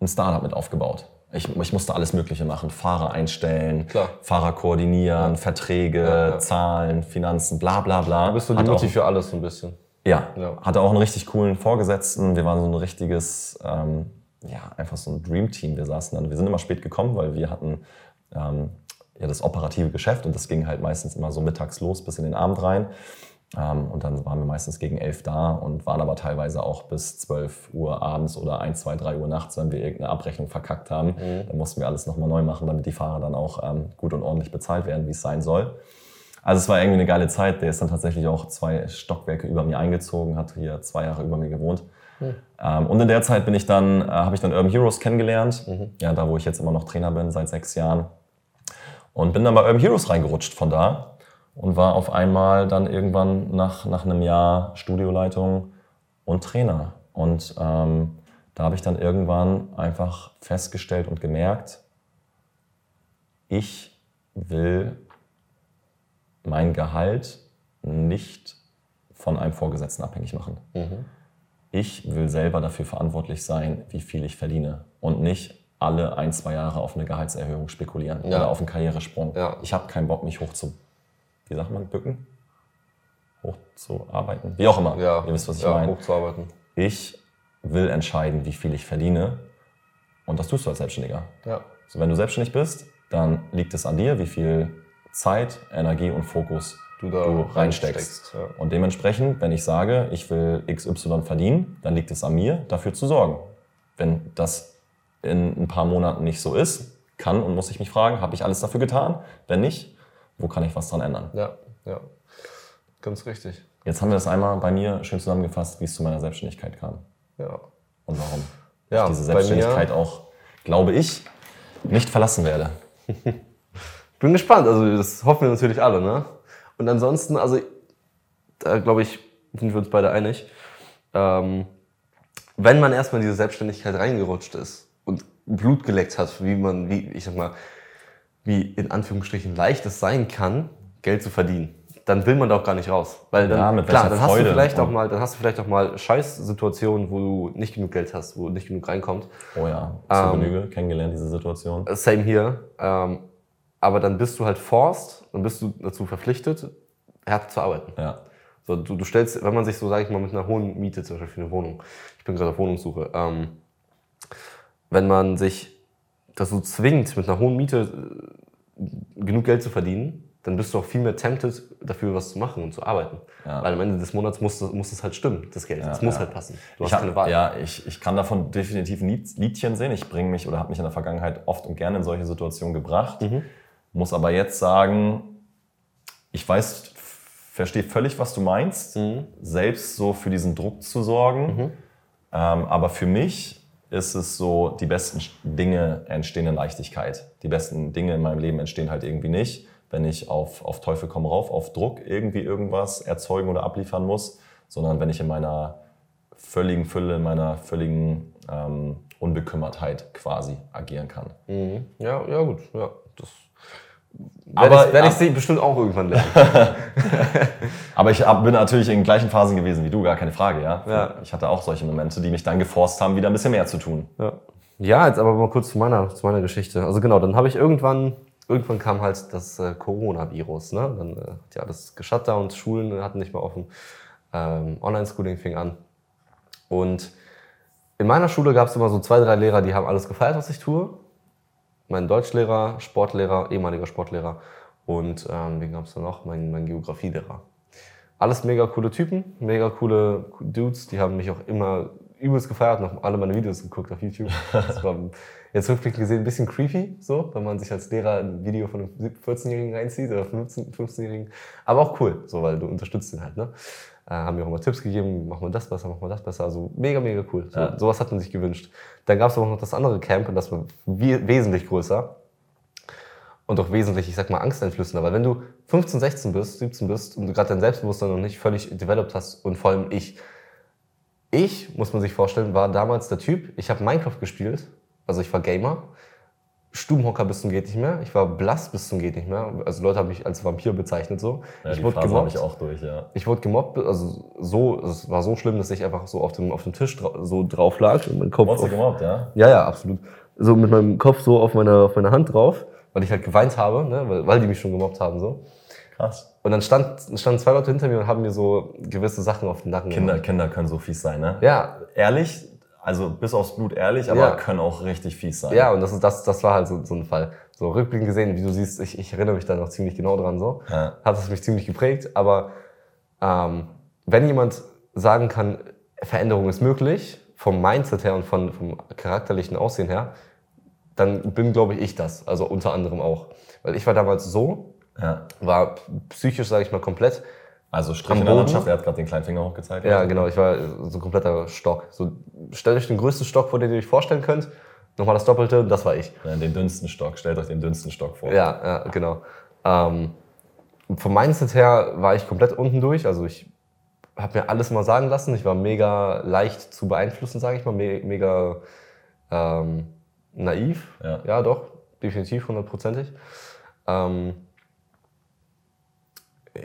ein Startup mit aufgebaut. Ich, ich musste alles Mögliche machen. Fahrer einstellen, Klar. Fahrer koordinieren, ja. Verträge, ja, ja. Zahlen, Finanzen, bla bla bla.
Du bist so die Mutti für alles so ein bisschen.
Ja,
Ja.
hatte auch einen richtig coolen Vorgesetzten. Wir waren so ein richtiges, ähm, ja, einfach so ein Dream-Team. Wir saßen dann, wir sind immer spät gekommen, weil wir hatten ähm, ja das operative Geschäft und das ging halt meistens immer so mittags los bis in den Abend rein. Ähm, und dann waren wir meistens gegen elf da und waren aber teilweise auch bis 12 Uhr abends oder 1, 2, 3 Uhr nachts, wenn wir irgendeine Abrechnung verkackt haben. Dann mussten wir alles nochmal neu machen, damit die Fahrer dann auch ähm, gut und ordentlich bezahlt werden, wie es sein soll. Also es war irgendwie eine geile Zeit. Der ist dann tatsächlich auch zwei Stockwerke über mir eingezogen, hat hier zwei Jahre über mir gewohnt. Ähm, und in der Zeit bin ich dann, äh, habe ich dann Urban Heroes kennengelernt. Ja, da wo ich jetzt immer noch Trainer bin, seit sechs Jahren. Und bin dann bei Urban Heroes reingerutscht von da und war auf einmal dann irgendwann nach, nach einem Jahr Studioleitung und Trainer. Und ähm, da habe ich dann irgendwann einfach festgestellt und gemerkt, ich will mein Gehalt nicht von einem Vorgesetzten abhängig machen. Ich will selber dafür verantwortlich sein, wie viel ich verdiene und nicht alle ein, zwei Jahre auf eine Gehaltserhöhung spekulieren
Ja.
oder auf einen Karrieresprung.
Ja.
Ich habe keinen Bock, mich hoch zu, wie sagt man, bücken? Hoch zu arbeiten. Wie auch immer.
Ja,
Ihr wisst, was ich
ja,
meine.
hochzuarbeiten.
Ich will entscheiden, wie viel ich verdiene. Und das tust du als Selbstständiger.
Ja.
So, wenn du selbstständig bist, dann liegt es an dir, wie viel Zeit, Energie und Fokus
Du
du, reinsteckst.
reinsteckst, ja.
Und dementsprechend, wenn ich sage, ich will XY verdienen, dann liegt es an mir, dafür zu sorgen. Wenn das in ein paar Monaten nicht so ist, kann und muss ich mich fragen, habe ich alles dafür getan? Wenn nicht, wo kann ich was dran ändern?
Ja, ja. Ganz richtig.
Jetzt haben wir das einmal bei mir schön zusammengefasst, wie es zu meiner Selbstständigkeit kam
Ja.
und warum
Ja,
ich diese Selbstständigkeit auch, glaube ich, nicht verlassen werde. [LAUGHS]
Bin gespannt, also das hoffen wir natürlich alle, ne? Und ansonsten, also da glaube ich, sind wir uns beide einig, ähm, wenn man erstmal in diese Selbstständigkeit reingerutscht ist und Blut geleckt hat, wie man, wie, ich sag mal, wie in Anführungsstrichen leicht es sein kann, Geld zu verdienen, dann will man da auch gar nicht raus. Weil dann,
Ja,
klar, dann hast du vielleicht auch
Und-
mal, dann hast du vielleicht auch mal Scheißsituationen, wo du nicht genug Geld hast, wo nicht genug reinkommt.
Oh ja, zur
Ähm,
Genüge kennengelernt, diese Situation.
Same hier. Ähm, aber dann bist du halt forced, dann bist du dazu verpflichtet, hart zu arbeiten.
Ja.
So, du, du stellst, wenn man sich so, sage ich mal, mit einer hohen Miete, zum Beispiel für eine Wohnung, ich bin gerade auf Wohnungssuche, ähm, wenn man sich dazu zwingt, mit einer hohen Miete äh, genug Geld zu verdienen, dann bist du auch viel mehr tempted, dafür was zu machen und zu arbeiten.
Ja.
Weil am Ende des Monats muss, das- muss es halt stimmen, das Geld. Es muss
ja.
halt passen. Du
Ich
hast keine Wahl.
Ja, ich, ich kann davon definitiv ein Lied- Liedchen sehen. Ich bringe mich oder habe mich in der Vergangenheit oft und gerne in solche Situationen gebracht.
Mhm.
Muss aber jetzt sagen, ich weiß, verstehe völlig, was du meinst,
Mhm.
selbst so für diesen Druck zu sorgen. Ähm, aber für mich ist es so, die besten Dinge entstehen in Leichtigkeit. Die besten Dinge in meinem Leben entstehen halt irgendwie nicht, wenn ich auf, auf Teufel komm rauf, auf Druck irgendwie irgendwas erzeugen oder abliefern muss, sondern wenn ich in meiner völligen Fülle, in meiner völligen ähm, Unbekümmertheit quasi agieren kann.
Mhm. Ja, ja, gut. Ja, das
Aber-
werde ich, werd ich sie bestimmt auch irgendwann lernen. [LAUGHS]
Aber ich bin natürlich in den gleichen Phasen gewesen wie du, gar keine Frage, ja.
Ja.
Ich hatte auch solche Momente, die mich dann geforst haben, wieder ein bisschen mehr zu tun.
Ja. ja, jetzt aber mal kurz zu meiner, zu meiner Geschichte. Also genau, dann habe ich irgendwann, irgendwann kam halt das äh, Coronavirus. Ne? Dann äh, hat ja alles geshutdownt, Schulen hatten nicht mehr offen, ähm, Online-Schooling fing an. Und in meiner Schule gab es immer so zwei, drei Lehrer, die haben alles gefeiert, was ich tue. Mein Deutschlehrer, Sportlehrer, ehemaliger Sportlehrer und ähm, wen gab es da noch? Mein, mein Geografielehrer. Alles mega coole Typen, mega coole Dudes, die haben mich auch immer übelst gefeiert und haben alle meine Videos geguckt auf YouTube. Das war [LAUGHS] jetzt rückblickend gesehen ein bisschen creepy, so, wenn man sich als Lehrer ein Video von einem 14-Jährigen reinzieht oder 15 15-Jährigen. Aber auch cool, so, weil du unterstützt ihn halt, ne? Äh, haben mir auch immer Tipps gegeben, mach mal das besser, mach mal das besser. Also mega, mega cool. So,
Ja.
Sowas hat man sich gewünscht. Dann gab es aber noch das andere Camp und das war we wesentlich größer und auch wesentlich, ich sag mal, angsteinflößender. Weil wenn du 15, 16 bist, 17 bist und du gerade dein Selbstbewusstsein noch nicht völlig developed hast und vor allem ich, ich, muss man sich vorstellen, war damals der Typ, ich habe Minecraft gespielt, also ich war Gamer, Stubenhocker bis zum geht nicht mehr, ich war blass bis zum geht nicht mehr, also Leute haben mich als Vampir bezeichnet so.
Ja,
ich wurde
Phase
gemobbt.
ich auch durch, ja.
Ich wurde gemobbt, also so, es war so schlimm, dass ich einfach so auf dem, auf dem Tisch drau so drauf lag und mein Kopf
Wurdest du gemobbt, ja?
ja, ja, absolut. So mit meinem Kopf so auf meiner, auf meiner Hand drauf, weil ich halt geweint habe, ne? weil, weil die mich schon gemobbt haben. So.
Krass.
Und dann stand, standen zwei Leute hinter mir und haben mir so gewisse Sachen auf den Nacken
Kinder,
gemacht.
Kinder können so fies sein, ne?
Ja,
Ehrlich, also bis aufs Blut ehrlich, aber
Ja.
können auch richtig fies sein.
ja, und das, ist, das, das war halt so, so ein Fall. So rückblickend gesehen, wie du siehst, ich, ich erinnere mich da noch ziemlich genau dran so.
Ja.
Hat es mich ziemlich geprägt, aber ähm, wenn jemand sagen kann, Veränderung ist möglich, vom Mindset her und von, vom charakterlichen Aussehen her, dann bin, glaube ich, ich das. Also unter anderem auch. Weil ich war damals so,
Ja.
war psychisch, sage ich mal, komplett.
Also Strich in der? Landschaft, er hat gerade den kleinen Finger hochgezeigt.
Ja, genau, ich war so ein kompletter Stock. So, stellt euch den größten Stock vor, den ihr euch vorstellen könnt. Nochmal das Doppelte, das war ich.
Ja, Den dünnsten Stock, stellt euch den dünnsten Stock vor.
Ja, ja genau. Ähm, vom Mindset her war ich komplett unten durch. Also ich habe mir alles mal sagen lassen. Ich war mega leicht zu beeinflussen, sage ich mal. Me mega ähm, naiv.
Ja.
ja, doch, definitiv, hundertprozentig. Ähm,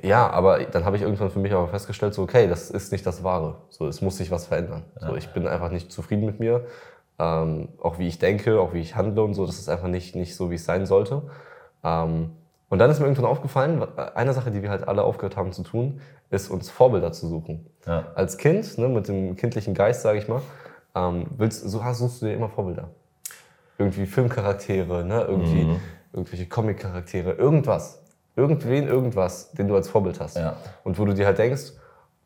ja, aber dann habe ich irgendwann für mich aber festgestellt, so okay, das ist nicht das Wahre. So, es muss sich was verändern. So, ich bin einfach nicht zufrieden mit mir. Ähm, auch wie ich denke, auch wie ich handle und so, das ist einfach nicht, nicht so, wie es sein sollte. Ähm, und dann ist mir irgendwann aufgefallen, eine Sache, die wir halt alle aufgehört haben zu tun, ist uns Vorbilder zu suchen.
Ja.
Als Kind, ne, mit dem kindlichen Geist, sage ich mal, ähm, willst, so hast, suchst du dir immer Vorbilder. Irgendwie Filmcharaktere, ne, irgendwie irgendwelche Comic-Charaktere, irgendwas. Irgendwen, irgendwas, den du als Vorbild hast.
Ja.
Und wo du dir halt denkst,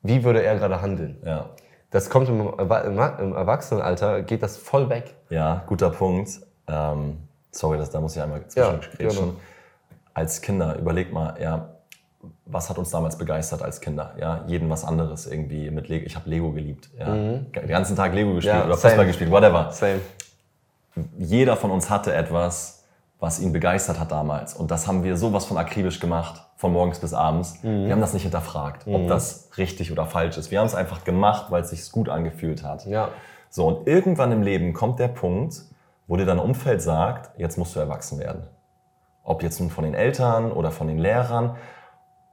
wie würde er gerade handeln?
Ja.
Das kommt im, im Erwachsenenalter, geht das voll weg.
Ja, guter Punkt. Ähm, sorry, das, da muss ich einmal
Ja,
zwischengrätschen.
gerne.
Als Kinder, überleg mal, ja, was hat uns damals begeistert als Kinder? Ja, jeden was anderes irgendwie mit Lego. Ich habe Lego geliebt. Ja. Den ganzen Tag Lego gespielt
Mhm. Ja,
oder. Fußball gespielt, whatever.
Same.
Jeder von uns hatte etwas, was ihn begeistert hat damals. Und das haben wir sowas von akribisch gemacht, von morgens bis abends.
Mhm.
Wir haben das nicht hinterfragt, ob das richtig oder falsch ist. Wir haben es einfach gemacht, weil es sich gut angefühlt hat.
Ja.
So, und irgendwann im Leben kommt der Punkt, wo dir dein Umfeld sagt, jetzt musst du erwachsen werden. Ob jetzt nun von den Eltern oder von den Lehrern.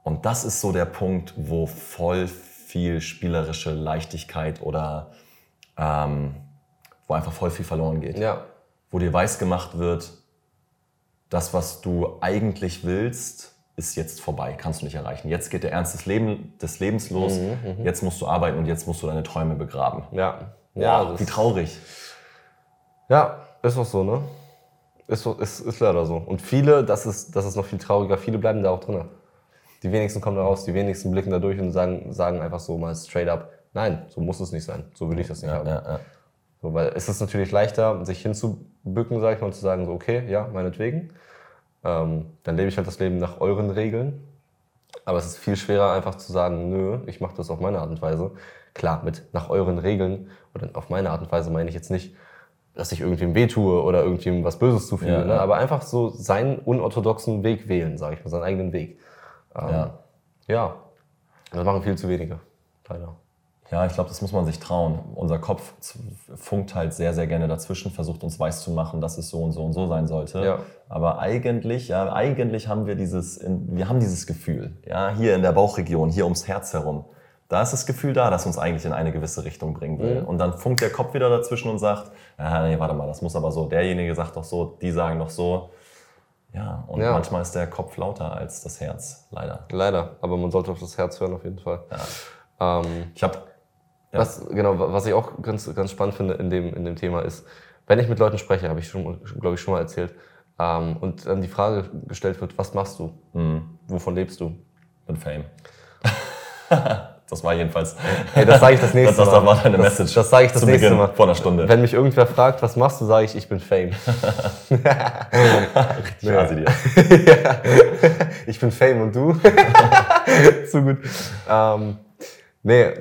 Und das ist so der Punkt, wo voll viel spielerische Leichtigkeit oder ähm, wo einfach voll viel verloren geht.
Ja.
Wo dir weiß gemacht wird, das, was du eigentlich willst, ist jetzt vorbei, kannst du nicht erreichen. Jetzt geht der Ernst des, Leben, des Lebens los, jetzt musst du arbeiten und jetzt musst du deine Träume begraben.
Ja.
Ja,
Ja,
wie traurig.
ja, ist auch so, ne? Ist, ist, ist leider so. Und viele, das ist, das ist noch viel trauriger, viele bleiben da auch drin. Die wenigsten kommen da raus, die wenigsten blicken da durch und sagen, sagen einfach so mal straight up, nein, so muss es nicht sein, so will ich das nicht haben.
Ja, ja.
So, weil es ist natürlich leichter, sich hinzubücken, sag ich mal, und zu sagen, so, okay, ja, meinetwegen. Ähm, dann lebe ich halt das Leben nach euren Regeln. Aber es ist viel schwerer, einfach zu sagen, nö, ich mache das auf meine Art und Weise. Klar, mit nach euren Regeln oder auf meine Art und Weise meine ich jetzt nicht, dass ich irgendwem wehtue oder irgendwem was Böses zufüge,
Ja,
ne?
ja.
aber einfach so seinen unorthodoxen Weg wählen, sage ich mal, seinen eigenen Weg. Ähm,
Ja.
ja, das machen viel zu wenige, leider.
Ja, ich glaube, das muss man sich trauen. Unser Kopf funkt halt sehr, sehr gerne dazwischen, versucht uns weiszumachen, dass es so und so und so sein sollte.
Ja.
Aber eigentlich, ja, eigentlich haben wir dieses, wir haben dieses Gefühl, ja, hier in der Bauchregion, hier ums Herz herum. Da ist das Gefühl da, das uns eigentlich in eine gewisse Richtung bringen will.
Mhm.
Und dann funkt der Kopf wieder dazwischen und sagt, ja, nee, warte mal, das muss aber so. Derjenige sagt doch so, die sagen doch so. Ja, und
Ja.
manchmal ist der Kopf lauter als das Herz, leider.
Leider, aber man sollte auf das Herz hören auf jeden Fall. Ähm,
Ich habe Ja.
Was, genau, was ich auch ganz, ganz spannend finde in dem, in dem Thema ist, wenn ich mit Leuten spreche, habe ich schon, glaube ich, schon mal erzählt, ähm, und dann die Frage gestellt wird, was machst du? Wovon lebst du?
mit Fame. [LAUGHS] das war jedenfalls.
Hey, das sage ich das [LAUGHS] nächste
Das, das
Mal.
war deine
Das-
Message.
das sage ich das
zu
nächste
Beginn,
Mal.
Vor einer Stunde.
Wenn mich irgendwer fragt, was machst du, sage ich, ich bin Fame. [LAUGHS]
ich hasse dir.
ich bin Fame und du? Zu gut. Ähm, nee,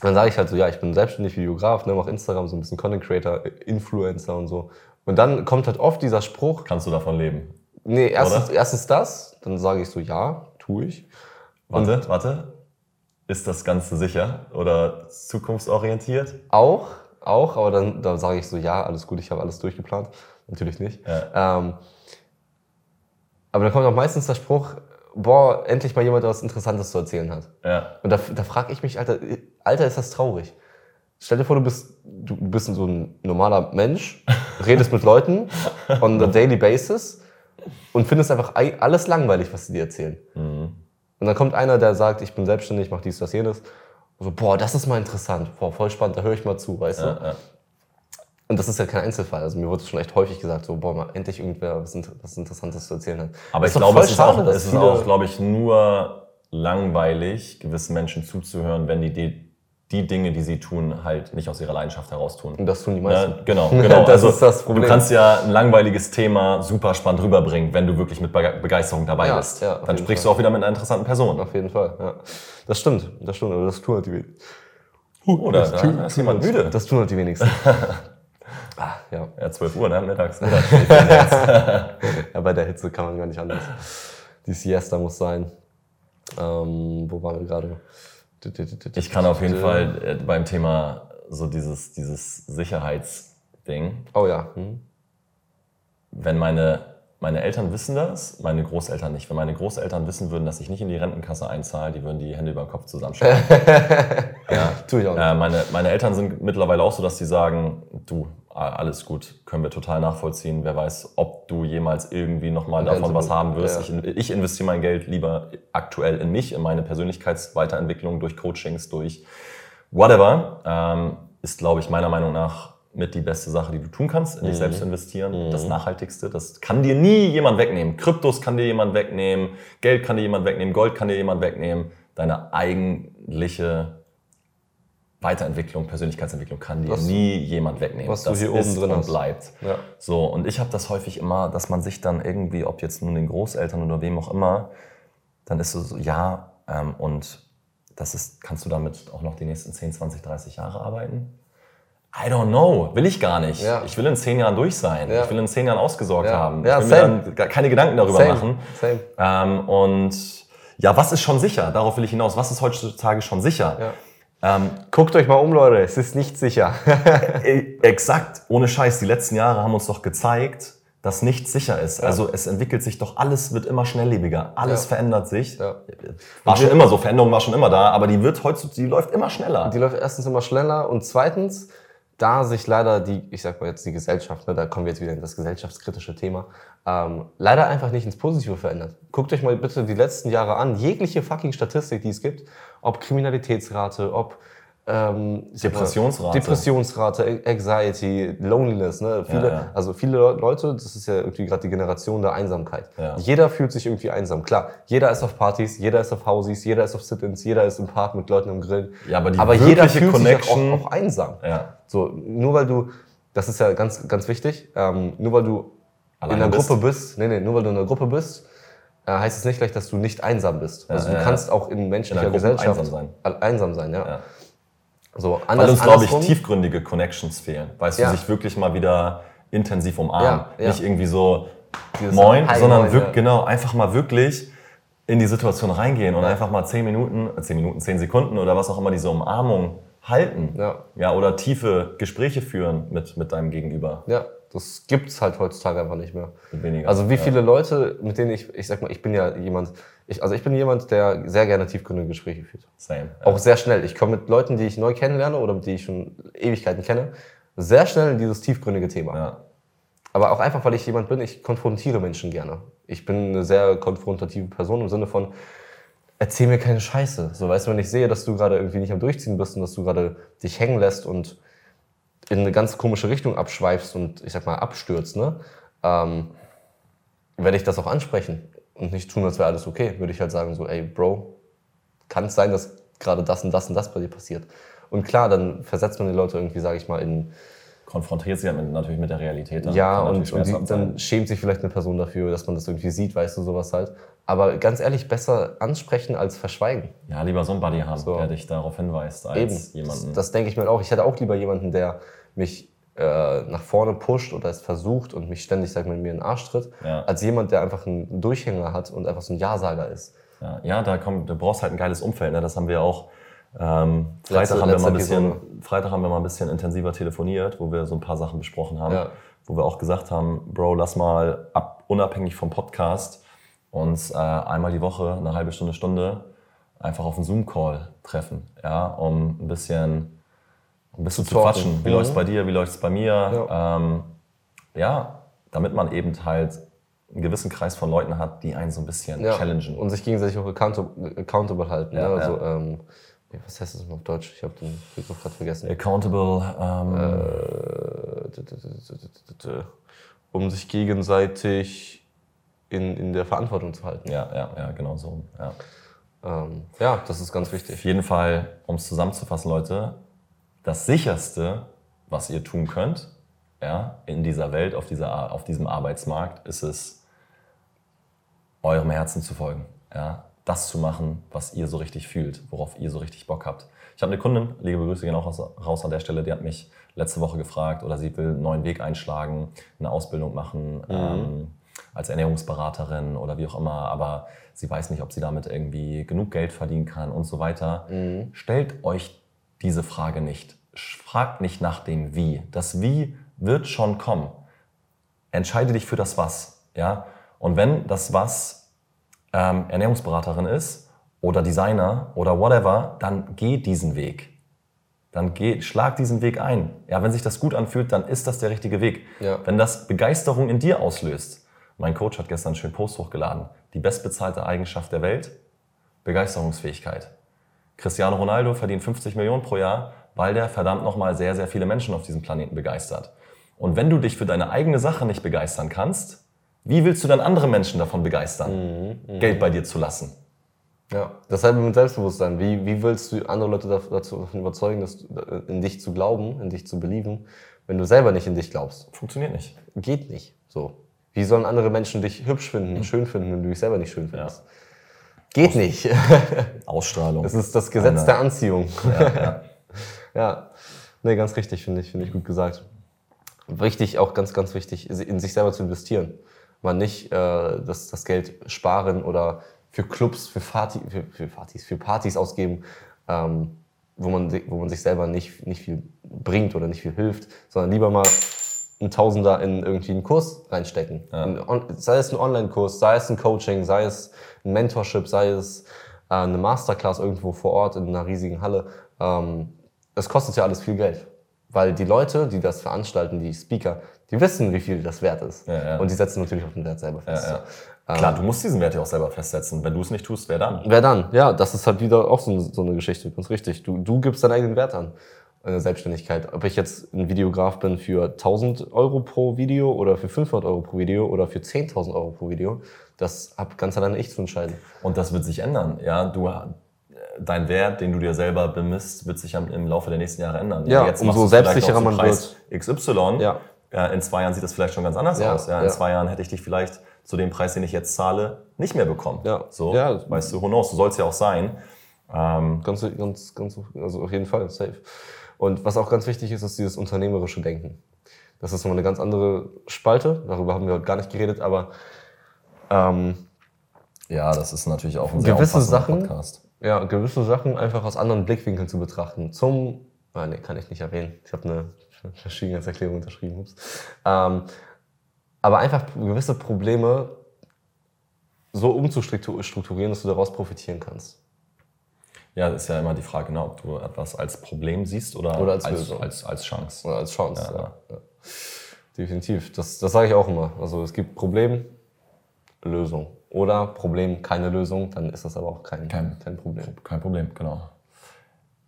dann sage ich halt so, ja, ich bin selbstständig Videograf, ne, mache Instagram, so ein bisschen Content Creator, Influencer und so. Und dann kommt halt oft dieser Spruch,
Kannst du davon leben?
nee, erstens, erstens das, dann sage ich so, ja, tue ich.
Warte, warte. Ist das Ganze sicher oder zukunftsorientiert?
Auch, auch, aber dann, dann sage ich so, ja, alles gut, ich habe alles durchgeplant. Natürlich nicht. Ähm, aber dann kommt auch meistens der Spruch, boah, endlich mal jemand, der was Interessantes zu erzählen hat.
Ja.
Und da, da frage ich mich, Alter, Alter, ist das traurig. Stell dir vor, du bist, du bist so ein normaler Mensch, [LAUGHS] redest mit Leuten on a daily basis und findest einfach ei- alles langweilig, was sie dir erzählen. Und dann kommt einer, der sagt, ich bin selbstständig, mach dies, das, jenes. Und so, boah, das ist mal interessant, boah, voll spannend, da höre ich mal zu, weißt
Ja,
du?
ja.
Und das ist ja kein Einzelfall. Also mir wurde schon echt häufig gesagt, so, boah, mal endlich irgendwer was, was Interessantes zu erzählen hat.
Aber ich glaube, es ist auch, es ist auch glaube ich, nur langweilig, gewissen Menschen zuzuhören, wenn die, die die Dinge, die sie tun, halt nicht aus ihrer Leidenschaft heraus tun.
Und das tun die meisten.
Ja, genau, [LAUGHS] genau.
Das ist das Problem.
Du kannst ja ein langweiliges Thema super spannend rüberbringen, wenn du wirklich mit Bege- Begeisterung dabei
Ja,
bist.
ja,
Dann sprichst
Fall.
du auch wieder mit einer interessanten Person.
Auf jeden Fall, ja. Das stimmt, das stimmt, aber das tun halt die wenigsten.
Oder
das
da,
tun-
da ist jemand müde.
Das tun halt die wenigsten. [LAUGHS] ah, ja.
Ja, 12 Uhr, ne? Mittags. [LAUGHS]
ja, bei der Hitze kann man gar nicht anders. Die Siesta muss sein. Ähm, wo waren wir gerade?
Ich kann auf jeden Fall äh, beim Thema so dieses, dieses Sicherheitsding,
Oh ja. Hm.
wenn meine, meine Eltern wissen das, meine Großeltern nicht. Wenn meine Großeltern wissen würden, dass ich nicht in die Rentenkasse einzahle, die würden die Hände über den Kopf zusammenschlagen. [LAUGHS]
Ja, tue ich auch nicht.
Äh, meine, meine Eltern sind mittlerweile auch so, dass sie sagen, du, alles gut, können wir total nachvollziehen. Wer weiß, ob du jemals irgendwie nochmal davon
Rente-
was haben wirst.
ja.
Ich, ich investiere mein Geld lieber aktuell in mich, in meine Persönlichkeitsweiterentwicklung durch Coachings, durch whatever. Ähm, ist, glaube ich, meiner Meinung nach mit die beste Sache, die du tun kannst, in dich selbst investieren. Das Nachhaltigste. Das kann dir nie jemand wegnehmen. Kryptos kann dir jemand wegnehmen. Geld kann dir jemand wegnehmen. Gold kann dir jemand wegnehmen. Deine eigentliche Weiterentwicklung, Persönlichkeitsentwicklung kann dir nie jemand wegnehmen.
was du
das
hier oben
ist
drin
und bleibt.
Ja.
So, und ich habe das häufig immer, dass man sich dann irgendwie, ob jetzt nun den Großeltern oder wem auch immer, dann ist es so, ja, ähm, und das ist, kannst du damit auch noch die nächsten 10, 20, 30 Jahre arbeiten? I don't know, will ich gar nicht.
Ja.
Ich will in 10 Jahren durch sein.
Ja.
Ich will in 10 Jahren ausgesorgt
Ja.
haben.
Ja,
ich will
same.
mir dann keine Gedanken darüber
Same.
machen.
Same.
Ähm, und ja, was ist schon sicher? Darauf will ich hinaus. Was ist heutzutage schon sicher?
Ja.
Ähm,
Guckt euch mal um, Leute. Es ist nicht sicher. [LAUGHS]
äh, exakt, ohne Scheiß. Die letzten Jahre haben uns doch gezeigt, dass nichts sicher ist. Also es entwickelt sich doch, alles wird immer schnelllebiger. Alles
Ja.
verändert sich.
Ja.
War schon immer so, Veränderung war schon immer da, aber die wird heutzutage, die läuft immer schneller.
Die läuft erstens immer schneller und zweitens, da sich leider die, ich sag mal jetzt die Gesellschaft, ne, da kommen wir jetzt wieder in das gesellschaftskritische Thema, ähm, leider einfach nicht ins Positive verändert. Guckt euch mal bitte die letzten Jahre an, jegliche fucking Statistik, die es gibt, ob Kriminalitätsrate, ob ähm,
Depressionsrate.
Depressionsrate, Anxiety, Loneliness, ne? Viele,
Ja, ja.
also viele Leute, das ist ja irgendwie gerade die Generation der Einsamkeit.
Ja.
Jeder fühlt sich irgendwie einsam. Klar, jeder ist auf Partys, jeder ist auf Hausies, jeder ist auf Sit-ins, jeder ist im Park mit Leuten am Grillen.
Ja, aber die
aber jeder fühlt
Connection-
sich auch, auch einsam.
Ja.
So, nur weil du, das ist ja ganz, ganz wichtig, ähm, nur weil du
Alleine
in einer
bist.
Gruppe bist, nee, nee, nur weil du in einer Gruppe bist, heißt es nicht gleich, dass du nicht einsam bist. Also
ja,
du
ja.
kannst auch in menschlicher
In
Gesellschaft
einsam sein.
einsam sein, ja. So,
Weil
anders,
uns, glaube ich, tiefgründige Connections fehlen. Weißt du, sich wirklich mal wieder intensiv umarmen. Nicht irgendwie so
Dieses
moin, sondern
moin,
wirk-
ja.
genau, einfach mal wirklich in die Situation reingehen und einfach mal 10 Minuten, äh, 10 Minuten, 10 Sekunden oder was auch immer diese Umarmung halten.
Ja.
ja oder tiefe Gespräche führen mit, mit deinem Gegenüber.
Ja, das gibt's halt heutzutage einfach nicht mehr.
Weniger.
Also wie
Ja.
viele Leute, mit denen ich, ich sag mal, ich bin ja jemand, ich, also ich bin jemand, der sehr gerne tiefgründige Gespräche führt.
Same.
Auch sehr schnell. Ich komme mit Leuten, die ich neu kennenlerne oder die ich schon Ewigkeiten kenne, sehr schnell in dieses tiefgründige Thema.
Ja.
Aber auch einfach, weil ich jemand bin, ich konfrontiere Menschen gerne. Ich bin eine sehr konfrontative Person im Sinne von, erzähl mir keine Scheiße. So, weißt du, wenn ich sehe, dass du gerade irgendwie nicht am Durchziehen bist und dass du gerade dich hängen lässt und in eine ganz komische Richtung abschweifst und ich sag mal abstürzt, ne, ähm, werde ich das auch ansprechen und nicht tun, als wäre alles okay. Würde ich halt sagen so, ey, Bro, kann es sein, dass gerade das und das und das bei dir passiert? Und klar, dann versetzt man die Leute irgendwie, sage ich mal, in
Konfrontiert sie damit natürlich mit der Realität. dann.
ja, und, und die, dann schämt sich vielleicht eine Person dafür, dass man das irgendwie sieht, weißt du, sowas halt. Aber ganz ehrlich, besser ansprechen als verschweigen.
Ja, lieber so einen Buddy haben,
So.
der dich darauf hinweist, als
Eben. Das,
jemanden.
das denke ich mir auch. Ich hätte auch lieber jemanden, der mich äh, nach vorne pusht oder es versucht und mich ständig, sag mal, mir in den Arsch tritt,
Ja.
als jemand, der einfach einen Durchhänger hat und einfach so ein Ja-Sager ist.
Ja, ja da kommt, du brauchst halt ein geiles Umfeld. Ne? Das haben wir auch. Ähm,
Letzte-
Freitag, haben wir mal ein
letzte
bisschen,
Episode.
Freitag haben wir mal ein bisschen intensiver telefoniert, wo wir so ein paar Sachen besprochen haben.
Ja.
Wo wir auch gesagt haben, Bro, lass mal ab, unabhängig vom Podcast uns äh, einmal die Woche, eine halbe Stunde, Stunde, einfach auf einen Zoom-Call treffen. Ja, um ein bisschen, ein bisschen zu,
talken.
quatschen. Wie
Mhm.
läuft's bei dir, wie läuft's bei mir?
Ja.
Ähm, ja, damit man eben halt einen gewissen Kreis von Leuten hat, die einen so ein bisschen
Ja.
challengen.
Und sich gegenseitig auch accountable, accountable halten.
Ja,
ne?
ja.
Also, ähm, was heißt das mal auf Deutsch? Ich habe den Begriff gerade vergessen.
Accountable, ähm,
Äh, um sich gegenseitig in, in der Verantwortung zu halten.
ja, ja, ja, genau so. Ja.
Ähm, ja, das ist ganz
Auf
wichtig.
jeden Fall, um es zusammenzufassen, Leute, das sicherste, was ihr tun könnt, ja, in dieser Welt, auf, dieser, auf diesem Arbeitsmarkt, ist es, eurem Herzen zu folgen. Ja, das zu machen, was ihr so richtig fühlt, worauf ihr so richtig Bock habt. Ich habe eine Kundin, liebe Grüße gehen auch raus, raus an der Stelle, die hat mich letzte Woche gefragt oder sie will einen neuen Weg einschlagen, eine Ausbildung machen ähm, als Ernährungsberaterin oder wie auch immer, aber sie weiß nicht, ob sie damit irgendwie genug Geld verdienen kann und so weiter. Stellt euch diese Frage nicht. Fragt nicht nach dem Wie. Das Wie wird schon kommen. Entscheide dich für das Was. Ja? Und wenn das Was ähm, Ernährungsberaterin ist oder Designer oder whatever, dann geh diesen Weg. Dann geh, schlag diesen Weg ein. Ja, wenn sich das gut anfühlt, dann ist das der richtige Weg.
Ja.
Wenn das Begeisterung in dir auslöst. Mein Coach hat gestern einen schönen Post hochgeladen. Die bestbezahlte Eigenschaft der Welt? Begeisterungsfähigkeit. Cristiano Ronaldo verdient 50 Millionen pro Jahr, weil der verdammt nochmal sehr, sehr viele Menschen auf diesem Planeten begeistert. Und wenn du dich für deine eigene Sache nicht begeistern kannst, wie willst du dann andere Menschen davon begeistern, Geld bei dir zu lassen?
Ja, dasselbe mit Selbstbewusstsein. Wie, wie willst du andere Leute dazu überzeugen, dass du, in dich zu glauben, in dich zu belieben, wenn du selber nicht in dich glaubst?
Funktioniert nicht.
Geht nicht. So. Wie sollen andere Menschen dich hübsch finden, schön finden, wenn du dich selber nicht schön findest? Geht nicht. [LAUGHS]
Ausstrahlung.
Das ist das Gesetz
Eine-
der Anziehung.
ja, ja. [LAUGHS]
Ja, nee, ganz richtig, finde ich, finde ich gut gesagt. Wichtig, auch ganz, ganz wichtig, in sich selber zu investieren. Man nicht äh, das, das Geld sparen oder für Clubs, für, Party, für, für, Partys, für Partys ausgeben, ähm, wo, man, wo man sich selber nicht, nicht viel bringt oder nicht viel hilft, sondern lieber mal einen Tausender in irgendwie einen Kurs reinstecken. Ein On- Sei es ein Online-Kurs, sei es ein Coaching, sei es ein Mentorship, sei es äh, eine Masterclass irgendwo vor Ort in einer riesigen Halle. Ähm, das kostet ja alles viel Geld. Weil die Leute, die das veranstalten, die Speaker, die wissen, wie viel das wert ist.
Ja, ja.
Und die setzen natürlich auch den Wert selber fest.
Ja, ja. Klar, du musst diesen Wert ja auch selber festsetzen. Wenn du es nicht tust, wer dann?
Wer dann? Ja, das ist halt wieder auch so, eine- so eine Geschichte, ganz richtig. Du, du gibst deinen eigenen Wert an. Der Selbstständigkeit. Ob ich jetzt ein Videograf bin für 1000 Euro pro Video oder für 500 Euro pro Video oder für 10.000 Euro pro Video, das hab ganz alleine ich zu entscheiden.
Und das wird sich ändern. Ja, du, dein Wert, den du dir selber bemisst, wird sich im Laufe der nächsten Jahre ändern.
Ja,
machst
umso
du vielleicht
selbstsicherer man
Preis XY.
Ja.
Ja, in zwei Jahren sieht das vielleicht schon ganz anders
Ja,
aus. Ja, in
ja.
zwei Jahren hätte ich dich vielleicht zu dem Preis, den ich jetzt zahle, nicht mehr bekommen.
Ja.
So,
Ja.
weißt du, who knows, so soll es ja auch sein. Ähm,
Ganz, ganz, ganz, also auf jeden Fall, safe. Und was auch ganz wichtig ist, ist dieses unternehmerische Denken. Das ist nochmal eine ganz andere Spalte, darüber haben wir heute gar nicht geredet, aber ähm,
ja, das ist natürlich auch ein sehr
Gewisse Sachen-
Podcast.
ja, gewisse Sachen einfach aus anderen Blickwinkeln zu betrachten. Zum, ah, nee, kann ich nicht erwähnen. Ich habe eine Verschwiegenheitserklärung unterschrieben. Ups. Ähm, aber einfach gewisse Probleme so umzustrukturieren, dass du daraus profitieren kannst.
Ja, das ist ja immer die Frage, ne, ob du etwas als Problem siehst oder,
Oder als
als, als, als Chance.
Oder als Chance.
Ja,
Ja, ja. Definitiv. Das, das sage ich auch immer. Also es gibt Problem, Lösung. Oder Problem, keine Lösung, dann ist das aber auch kein,
Kein-
kein Problem.
Kein Problem, genau.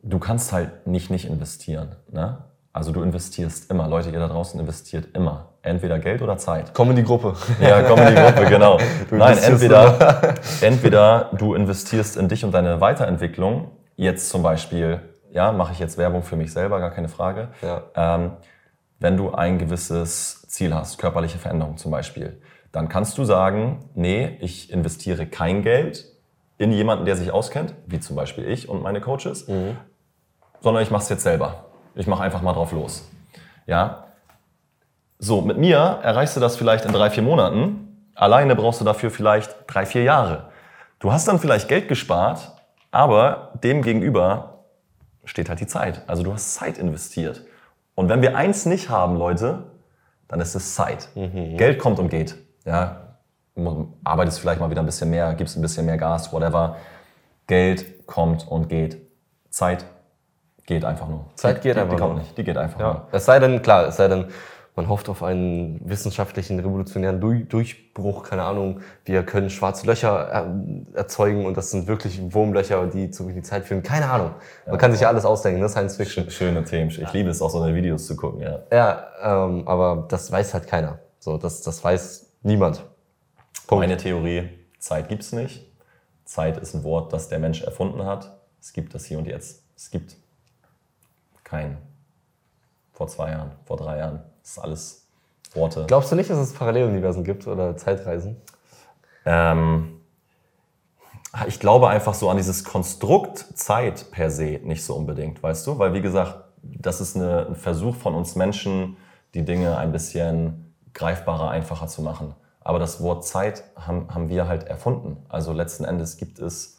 Du kannst halt nicht nicht investieren. Ne? Also du investierst immer. Leute, ihr da draußen investiert immer. Entweder Geld oder Zeit.
Komm in die Gruppe.
Ja, komm in die Gruppe, genau. [LAUGHS] Nein, entweder, entweder du investierst in dich und deine Weiterentwicklung. Jetzt zum Beispiel, ja, mache ich jetzt Werbung für mich selber, gar keine Frage.
Ja.
Ähm, wenn du ein gewisses Ziel hast, körperliche Veränderung zum Beispiel, dann kannst du sagen, nee, ich investiere kein Geld in jemanden, der sich auskennt, wie zum Beispiel ich und meine Coaches, sondern ich mache es jetzt selber. Ich mache einfach mal drauf los. Ja, so, mit mir erreichst du das vielleicht in drei, vier Monaten. Alleine brauchst du dafür vielleicht drei, vier Jahre. Du hast dann vielleicht Geld gespart, aber dem gegenüber steht halt die Zeit. Also du hast Zeit investiert. Und wenn wir eins nicht haben, Leute, dann ist es Zeit. Geld kommt und geht. Ja, arbeitest vielleicht mal wieder ein bisschen mehr, gibst ein bisschen mehr Gas, whatever. Geld kommt und geht. Zeit geht einfach nur.
Zeit geht
die,
einfach
die kommt
nur.
nicht. Die geht einfach
Ja.
nur.
Es sei denn, klar, es sei denn, man hofft auf einen wissenschaftlichen, revolutionären du Durchbruch, keine Ahnung, wir können schwarze Löcher er erzeugen und das sind wirklich Wurmlöcher, die in die Zeit führen. Keine Ahnung. Man ja, kann sich ja alles ausdenken, ne? Science Fiction.
Schöne Themen. Ich liebe es auch, so eine Videos zu gucken, ja.
Ja, ähm, aber das weiß halt keiner. So, das, das weiß niemand.
Punkt. Meine Theorie, Zeit gibt's nicht. Zeit ist ein Wort, das der Mensch erfunden hat. Es gibt das hier und jetzt. Es gibt kein vor zwei Jahren, vor drei Jahren. Das ist alles Worte.
Glaubst du nicht, dass es Paralleluniversen gibt oder Zeitreisen?
Ähm, ich glaube einfach so an dieses Konstrukt Zeit per se nicht so unbedingt, weißt du? Weil wie gesagt, das ist eine, ein Versuch von uns Menschen, die Dinge ein bisschen greifbarer, einfacher zu machen. Aber das Wort Zeit haben, haben wir halt erfunden. Also letzten Endes gibt es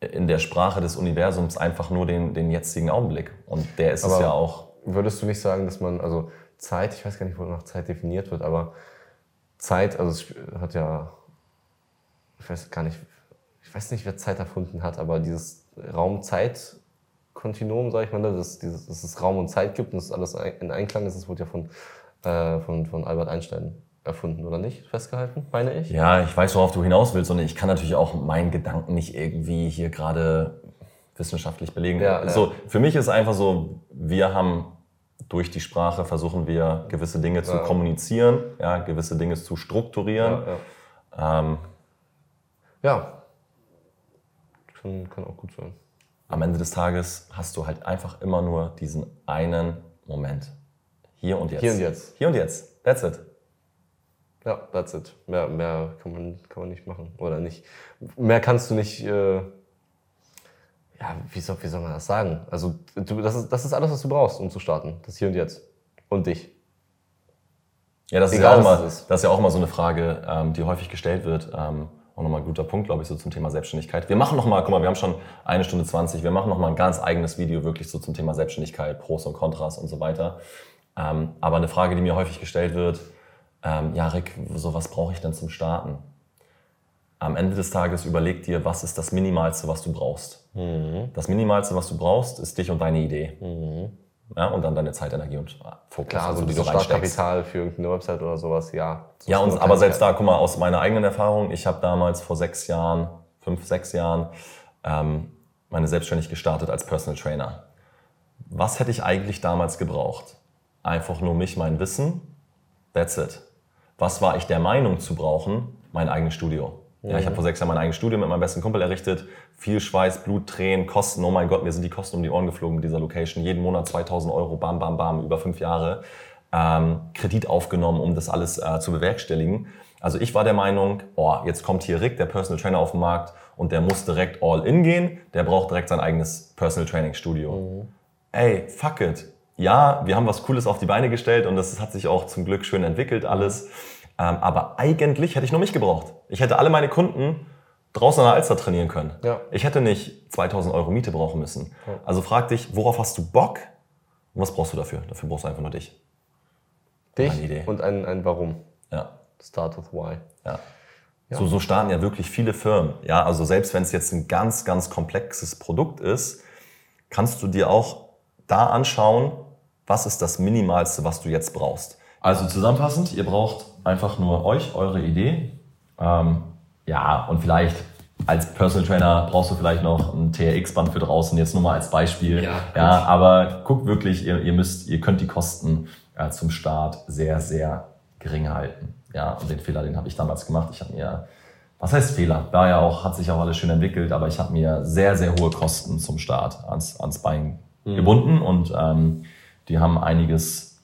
in der Sprache des Universums einfach nur den, den jetzigen Augenblick. Und der ist aber es ja auch.
Würdest du nicht sagen, dass man, also Zeit, ich weiß gar nicht, wo nach Zeit definiert wird, aber Zeit, also es hat ja, ich weiß gar nicht, ich weiß nicht, wer Zeit erfunden hat, aber dieses Raum-Zeit-Kontinuum, sag ich mal, ne, dass, dieses, dass es Raum und Zeit gibt und dass alles in Einklang ist, das wurde ja von, äh, von, von Albert Einstein erfunden oder nicht festgehalten, meine ich.
Ja, ich weiß, worauf du hinaus willst und ich kann natürlich auch meinen Gedanken nicht irgendwie hier gerade wissenschaftlich belegen. Ja, also ja. für mich ist einfach so, wir haben durch die Sprache versuchen wir gewisse Dinge zu ja. kommunizieren, ja, gewisse Dinge zu strukturieren.
Ja, ähm, ja. Kann, kann auch gut sein.
Am Ende des Tages hast du halt einfach immer nur diesen einen Moment. Hier und jetzt.
Hier und jetzt.
Hier und jetzt. That's it.
Ja, that's it. Mehr, mehr kann, man, kann man nicht machen. Oder nicht. Mehr kannst du nicht. Äh, ja, wie soll, wie soll man das sagen? Also, du, das, ist, das ist alles, was du brauchst, um zu starten. Das Hier und Jetzt. Und dich.
Ja, das, Egal, ist, ja auch mal, ist. das ist ja auch immer so eine Frage, ähm, die häufig gestellt wird. Ähm, auch nochmal ein guter Punkt, glaube ich, so zum Thema Selbstständigkeit. Wir machen nochmal, guck mal, wir haben schon eine Stunde 20, wir machen nochmal ein ganz eigenes Video wirklich so zum Thema Selbstständigkeit, Pros und Kontras und so weiter. Ähm, aber eine Frage, die mir häufig gestellt wird, ähm, ja, Rick, so was brauche ich denn zum Starten? Am Ende des Tages überleg dir, was ist das Minimalste, was du brauchst. Mhm. Das Minimalste, was du brauchst, ist dich und deine Idee. Mhm. Ja, und dann deine Zeit, Energie und
Fokus. Klar, also die so Startkapital für irgendeine Website oder sowas, ja.
So ja, und, aber selbst da, guck mal, aus meiner eigenen Erfahrung, ich habe damals vor sechs Jahren, fünf, sechs Jahren, ähm, meine Selbstständig gestartet als Personal Trainer. Was hätte ich eigentlich damals gebraucht? Einfach nur mich, mein Wissen. That's it. Was war ich der Meinung zu brauchen? Mein eigenes Studio. Ja, ich habe vor sechs Jahren mein eigenes Studio mit meinem besten Kumpel errichtet. Viel Schweiß, Blut, Tränen, Kosten. Oh mein Gott, mir sind die Kosten um die Ohren geflogen mit dieser Location. Jeden Monat 2000 Euro, bam, bam, bam, über fünf Jahre. Ähm, Kredit aufgenommen, um das alles äh, zu bewerkstelligen. Also ich war der Meinung, oh, jetzt kommt hier Rick, der Personal Trainer auf den Markt und der muss direkt all in gehen. Der braucht direkt sein eigenes Personal Training Studio. Mhm. Ey, fuck it ja, wir haben was Cooles auf die Beine gestellt und das hat sich auch zum Glück schön entwickelt alles. Ähm, aber eigentlich hätte ich nur mich gebraucht. Ich hätte alle meine Kunden draußen an der Alster trainieren können. Ja. Ich hätte nicht 2000 Euro Miete brauchen müssen. Ja. Also frag dich, worauf hast du Bock und was brauchst du dafür? Dafür brauchst du einfach nur dich.
Dich und ein, ein Warum.
Ja.
Start with Why.
Ja. ja. So, so starten ja wirklich viele Firmen. Ja, also selbst wenn es jetzt ein ganz, ganz komplexes Produkt ist, kannst du dir auch da anschauen, was ist das Minimalste, was du jetzt brauchst. Also zusammenfassend, ihr braucht einfach nur euch, eure Idee. Ähm, ja, und vielleicht als Personal Trainer brauchst du vielleicht noch ein TRX-Band für draußen, jetzt nur mal als Beispiel. Ja, ja aber guckt wirklich, ihr, ihr müsst, ihr könnt die Kosten äh, zum Start sehr, sehr gering halten. Ja, und den Fehler, den habe ich damals gemacht. Ich habe mir, was heißt Fehler? War ja auch, hat sich auch alles schön entwickelt, aber ich habe mir sehr, sehr hohe Kosten zum Start ans, ans Bein mhm. gebunden und ähm, die haben einiges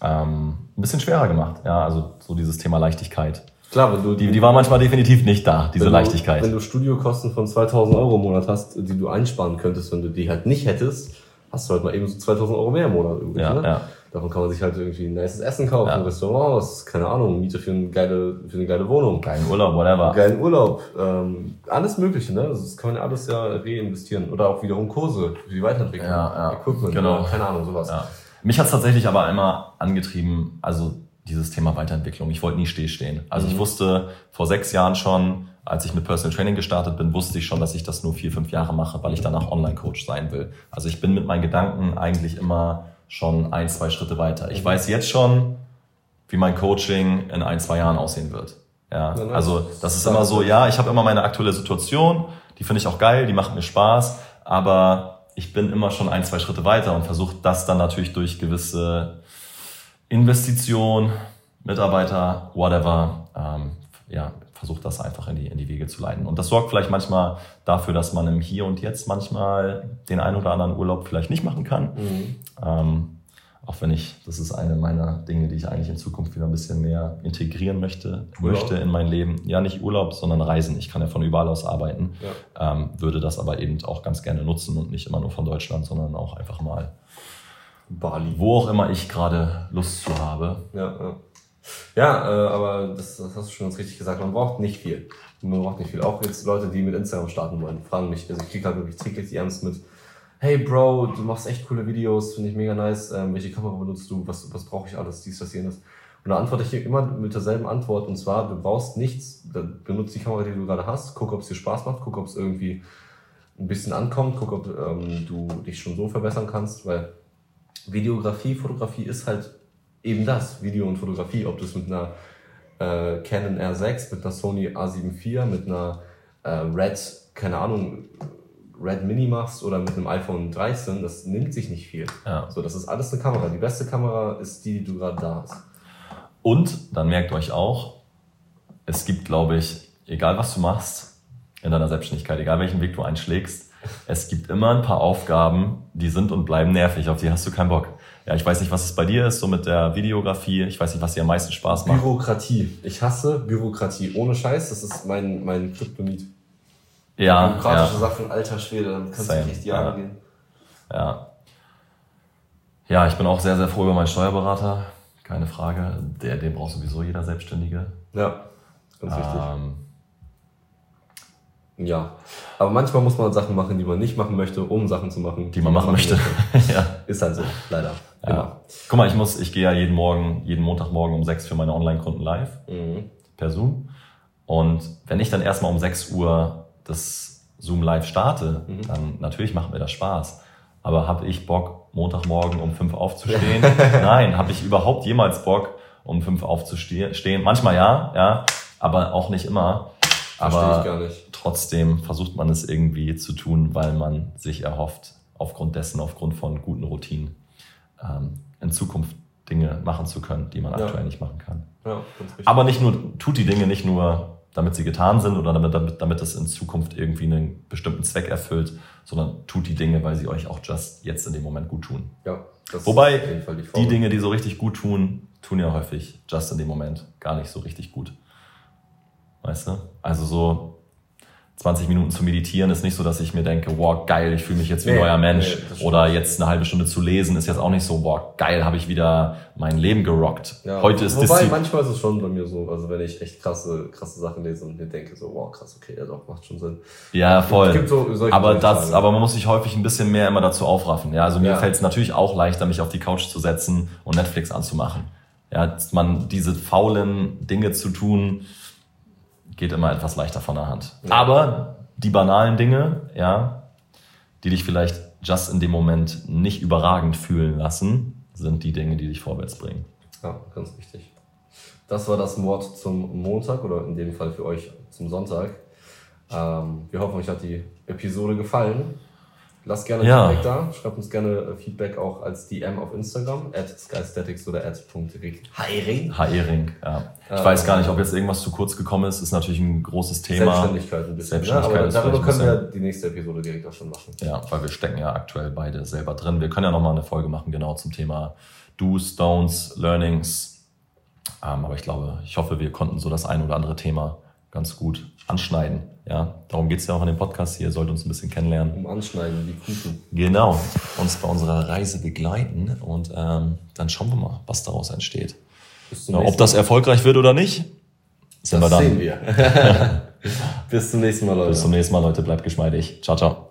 ähm, ein bisschen schwerer gemacht. Ja, also so dieses Thema Leichtigkeit.
Klar, wenn du
die, die war manchmal definitiv nicht da, diese wenn Leichtigkeit.
Du, wenn du Studiokosten von 2000 Euro im Monat hast, die du einsparen könntest, wenn du die halt nicht hättest, hast du halt mal eben so 2000 Euro mehr im Monat übrig. Ja, ne? ja. Davon kann man sich halt irgendwie ein nices Essen kaufen, ja. Restaurants, keine Ahnung, Miete für eine geile, für eine geile Wohnung.
Geilen Urlaub, whatever.
Geilen Urlaub, ähm, alles Mögliche, ne? Also das kann man ja alles ja reinvestieren. Oder auch wiederum Kurse für die Weiterentwicklung,
ja, ja.
Equipment,
genau.
Keine Ahnung, sowas. Ja.
Mich hat's tatsächlich aber immer angetrieben, also dieses Thema Weiterentwicklung. Ich wollte nie stillstehen. Also mhm. ich wusste vor sechs Jahren schon, als ich mit Personal Training gestartet bin, wusste ich schon, dass ich das nur vier, fünf Jahre mache, weil ich danach Online-Coach sein will. Also ich bin mit meinen Gedanken eigentlich immer schon ein, zwei Schritte weiter. Ich weiß jetzt schon, wie mein Coaching in ein, zwei Jahren aussehen wird. Ja, also das ist immer so, ja, ich habe immer meine aktuelle Situation, die finde ich auch geil, die macht mir Spaß, aber ich bin immer schon ein, zwei Schritte weiter und versuche das dann natürlich durch gewisse Investition, Mitarbeiter, whatever, ähm, ja, versucht das einfach in die, in die Wege zu leiten. Und das sorgt vielleicht manchmal dafür, dass man im Hier und Jetzt manchmal den einen oder anderen Urlaub vielleicht nicht machen kann. Ähm, auch wenn ich, das ist eine meiner Dinge, die ich eigentlich in Zukunft wieder ein bisschen mehr integrieren möchte,
Urlaub?
möchte in mein Leben. Ja, nicht Urlaub, sondern Reisen. Ich kann ja von überall aus arbeiten, ähm, würde das aber eben auch ganz gerne nutzen und nicht immer nur von Deutschland, sondern auch einfach mal,
Bali.
wo auch immer ich gerade Lust zu habe.
Ja, ja. ja äh, aber das, das hast du schon ganz richtig gesagt. Man braucht nicht viel. Man braucht nicht viel. Auch jetzt Leute, die mit Instagram starten wollen, fragen mich, also ich kriege halt wirklich täglich die Ernst mit, hey Bro, du machst echt coole Videos, finde ich mega nice. Ähm, welche Kamera benutzt du? Was, was brauche ich alles? Dies, das, jenes. Und da antworte ich immer mit derselben Antwort. Und zwar, du brauchst nichts. Dann benutzt die Kamera, die du gerade hast. Guck, ob es dir Spaß macht. Guck, ob es irgendwie ein bisschen ankommt. Guck, ob ähm, du dich schon so verbessern kannst. Weil Videografie, Fotografie ist halt eben das, Video und Fotografie, ob du es mit einer äh, Canon R6, mit einer Sony A7 IV, mit einer äh, Red, keine Ahnung, Red Mini machst oder mit einem iPhone 13, das nimmt sich nicht viel.
Ja.
So, das ist alles eine Kamera. Die beste Kamera ist die, die du gerade da hast.
Und dann merkt euch auch, es gibt, glaube ich, egal was du machst in deiner Selbstständigkeit, egal welchen Weg du einschlägst, es gibt immer ein paar Aufgaben, die sind und bleiben nervig, auf die hast du keinen Bock. Ja, ich weiß nicht, was es bei dir ist, so mit der Videografie. Ich weiß nicht, was dir am meisten Spaß macht.
Bürokratie. Ich hasse Bürokratie. Ohne Scheiß, das ist mein, mein Kryptonit.
Ja,
Bürokratische
ja,
Sachen, alter Schwede, dann kannst
Same,
du echt Jahre
ja.
gehen.
ja. Ja, ich bin auch sehr, sehr froh über meinen Steuerberater. Keine Frage. Der, den braucht sowieso jeder Selbstständige.
Ja, ganz wichtig. Ja, aber manchmal muss man Sachen machen, die man nicht machen möchte, um Sachen zu machen,
die man machen möchte. [LAUGHS] ja.
Ist halt so, leider.
Ja. Guck mal, ich muss, ich gehe ja jeden Morgen, jeden Montagmorgen um sechs für meine Online-Kunden live
Immer. Mhm.
per Zoom. Und wenn ich dann erstmal um 6 Uhr das Zoom live starte,
Mhm.
dann natürlich macht mir das Spaß. Aber habe ich Bock, Montagmorgen um fünf aufzustehen? [LAUGHS] Nein, habe ich überhaupt jemals Bock, um fünf aufzustehen? Manchmal ja, ja, aber auch nicht immer. Aber trotzdem versucht man es irgendwie zu tun, weil man sich erhofft, aufgrund dessen, aufgrund von guten Routinen, ähm, in Zukunft Dinge machen zu können, die man
Ja.
aktuell nicht machen kann.
Ja.
Aber nicht nur, tut die Dinge nicht nur, damit sie getan sind oder damit, damit, damit es in Zukunft irgendwie einen bestimmten Zweck erfüllt, sondern tut die Dinge, weil sie euch auch just jetzt in dem Moment gut tun.
ja, das
Wobei,
die,
Die. Dinge, die so richtig gut tun, tun ja häufig just in dem Moment gar nicht so richtig gut. Weißt du? Also so 20 Minuten zu meditieren ist nicht so, dass ich mir denke, wow, geil, ich fühle mich jetzt wie ein
Nee,
neuer Mensch.
nee.
Oder jetzt eine halbe Stunde zu lesen ist jetzt auch nicht so, wow, geil, habe ich wieder mein Leben gerockt.
Ja,
Heute ist
Wobei,
Disziplin.
manchmal ist es schon bei mir so, also wenn ich echt krasse, krasse Sachen lese und mir denke so, wow, krass, okay, ja doch, macht schon Sinn.
Ja, voll.
Es gibt so
aber das, aber man muss sich häufig ein bisschen mehr immer dazu aufraffen. Ja, also mir
Ja.
fällt es natürlich auch leichter, mich auf die Couch zu setzen und Netflix anzumachen. Ja, man diese faulen Dinge zu tun, geht immer etwas leichter von der Hand.
Ja.
Aber die banalen Dinge, ja, die dich vielleicht just in dem Moment nicht überragend fühlen lassen, sind die Dinge, die dich vorwärts bringen.
Ja, ganz wichtig. Das war das Wort zum Montag oder in dem Fall für euch zum Sonntag. Ähm, wir hoffen, euch hat die Episode gefallen. Lasst gerne
Ja.
Feedback da. Schreibt uns gerne äh, Feedback auch als DM auf Instagram, at skystatics oder at .heiring.
HR-Ring, ja. Ich
Ähm,
weiß gar nicht, ob jetzt irgendwas zu kurz gekommen ist, ist natürlich ein großes Thema.
Selbstständigkeit ein bisschen.
Selbstständigkeit
ne?
ist
Aber darüber können wir die nächste Episode direkt auch schon machen.
Ja, weil wir stecken ja aktuell beide selber drin. Wir können ja nochmal eine Folge machen, genau zum Thema Do's, Don'ts, Learnings. Ähm, aber ich glaube, ich hoffe, wir konnten so das ein oder andere Thema ganz gut anschneiden. Ja, darum geht's ja auch in dem Podcast hier. Ihr sollt uns ein bisschen kennenlernen.
Um Anschneiden, wie Kuchen.
Genau, uns bei unserer Reise begleiten und ähm, dann schauen wir mal, was daraus entsteht. Ja, ob das erfolgreich wird oder nicht, sind
Das
wir dann.
sehen wir. [LAUGHS] Bis zum nächsten Mal, Leute.
Bis zum nächsten Mal, Leute. Bleibt geschmeidig. Ciao, ciao.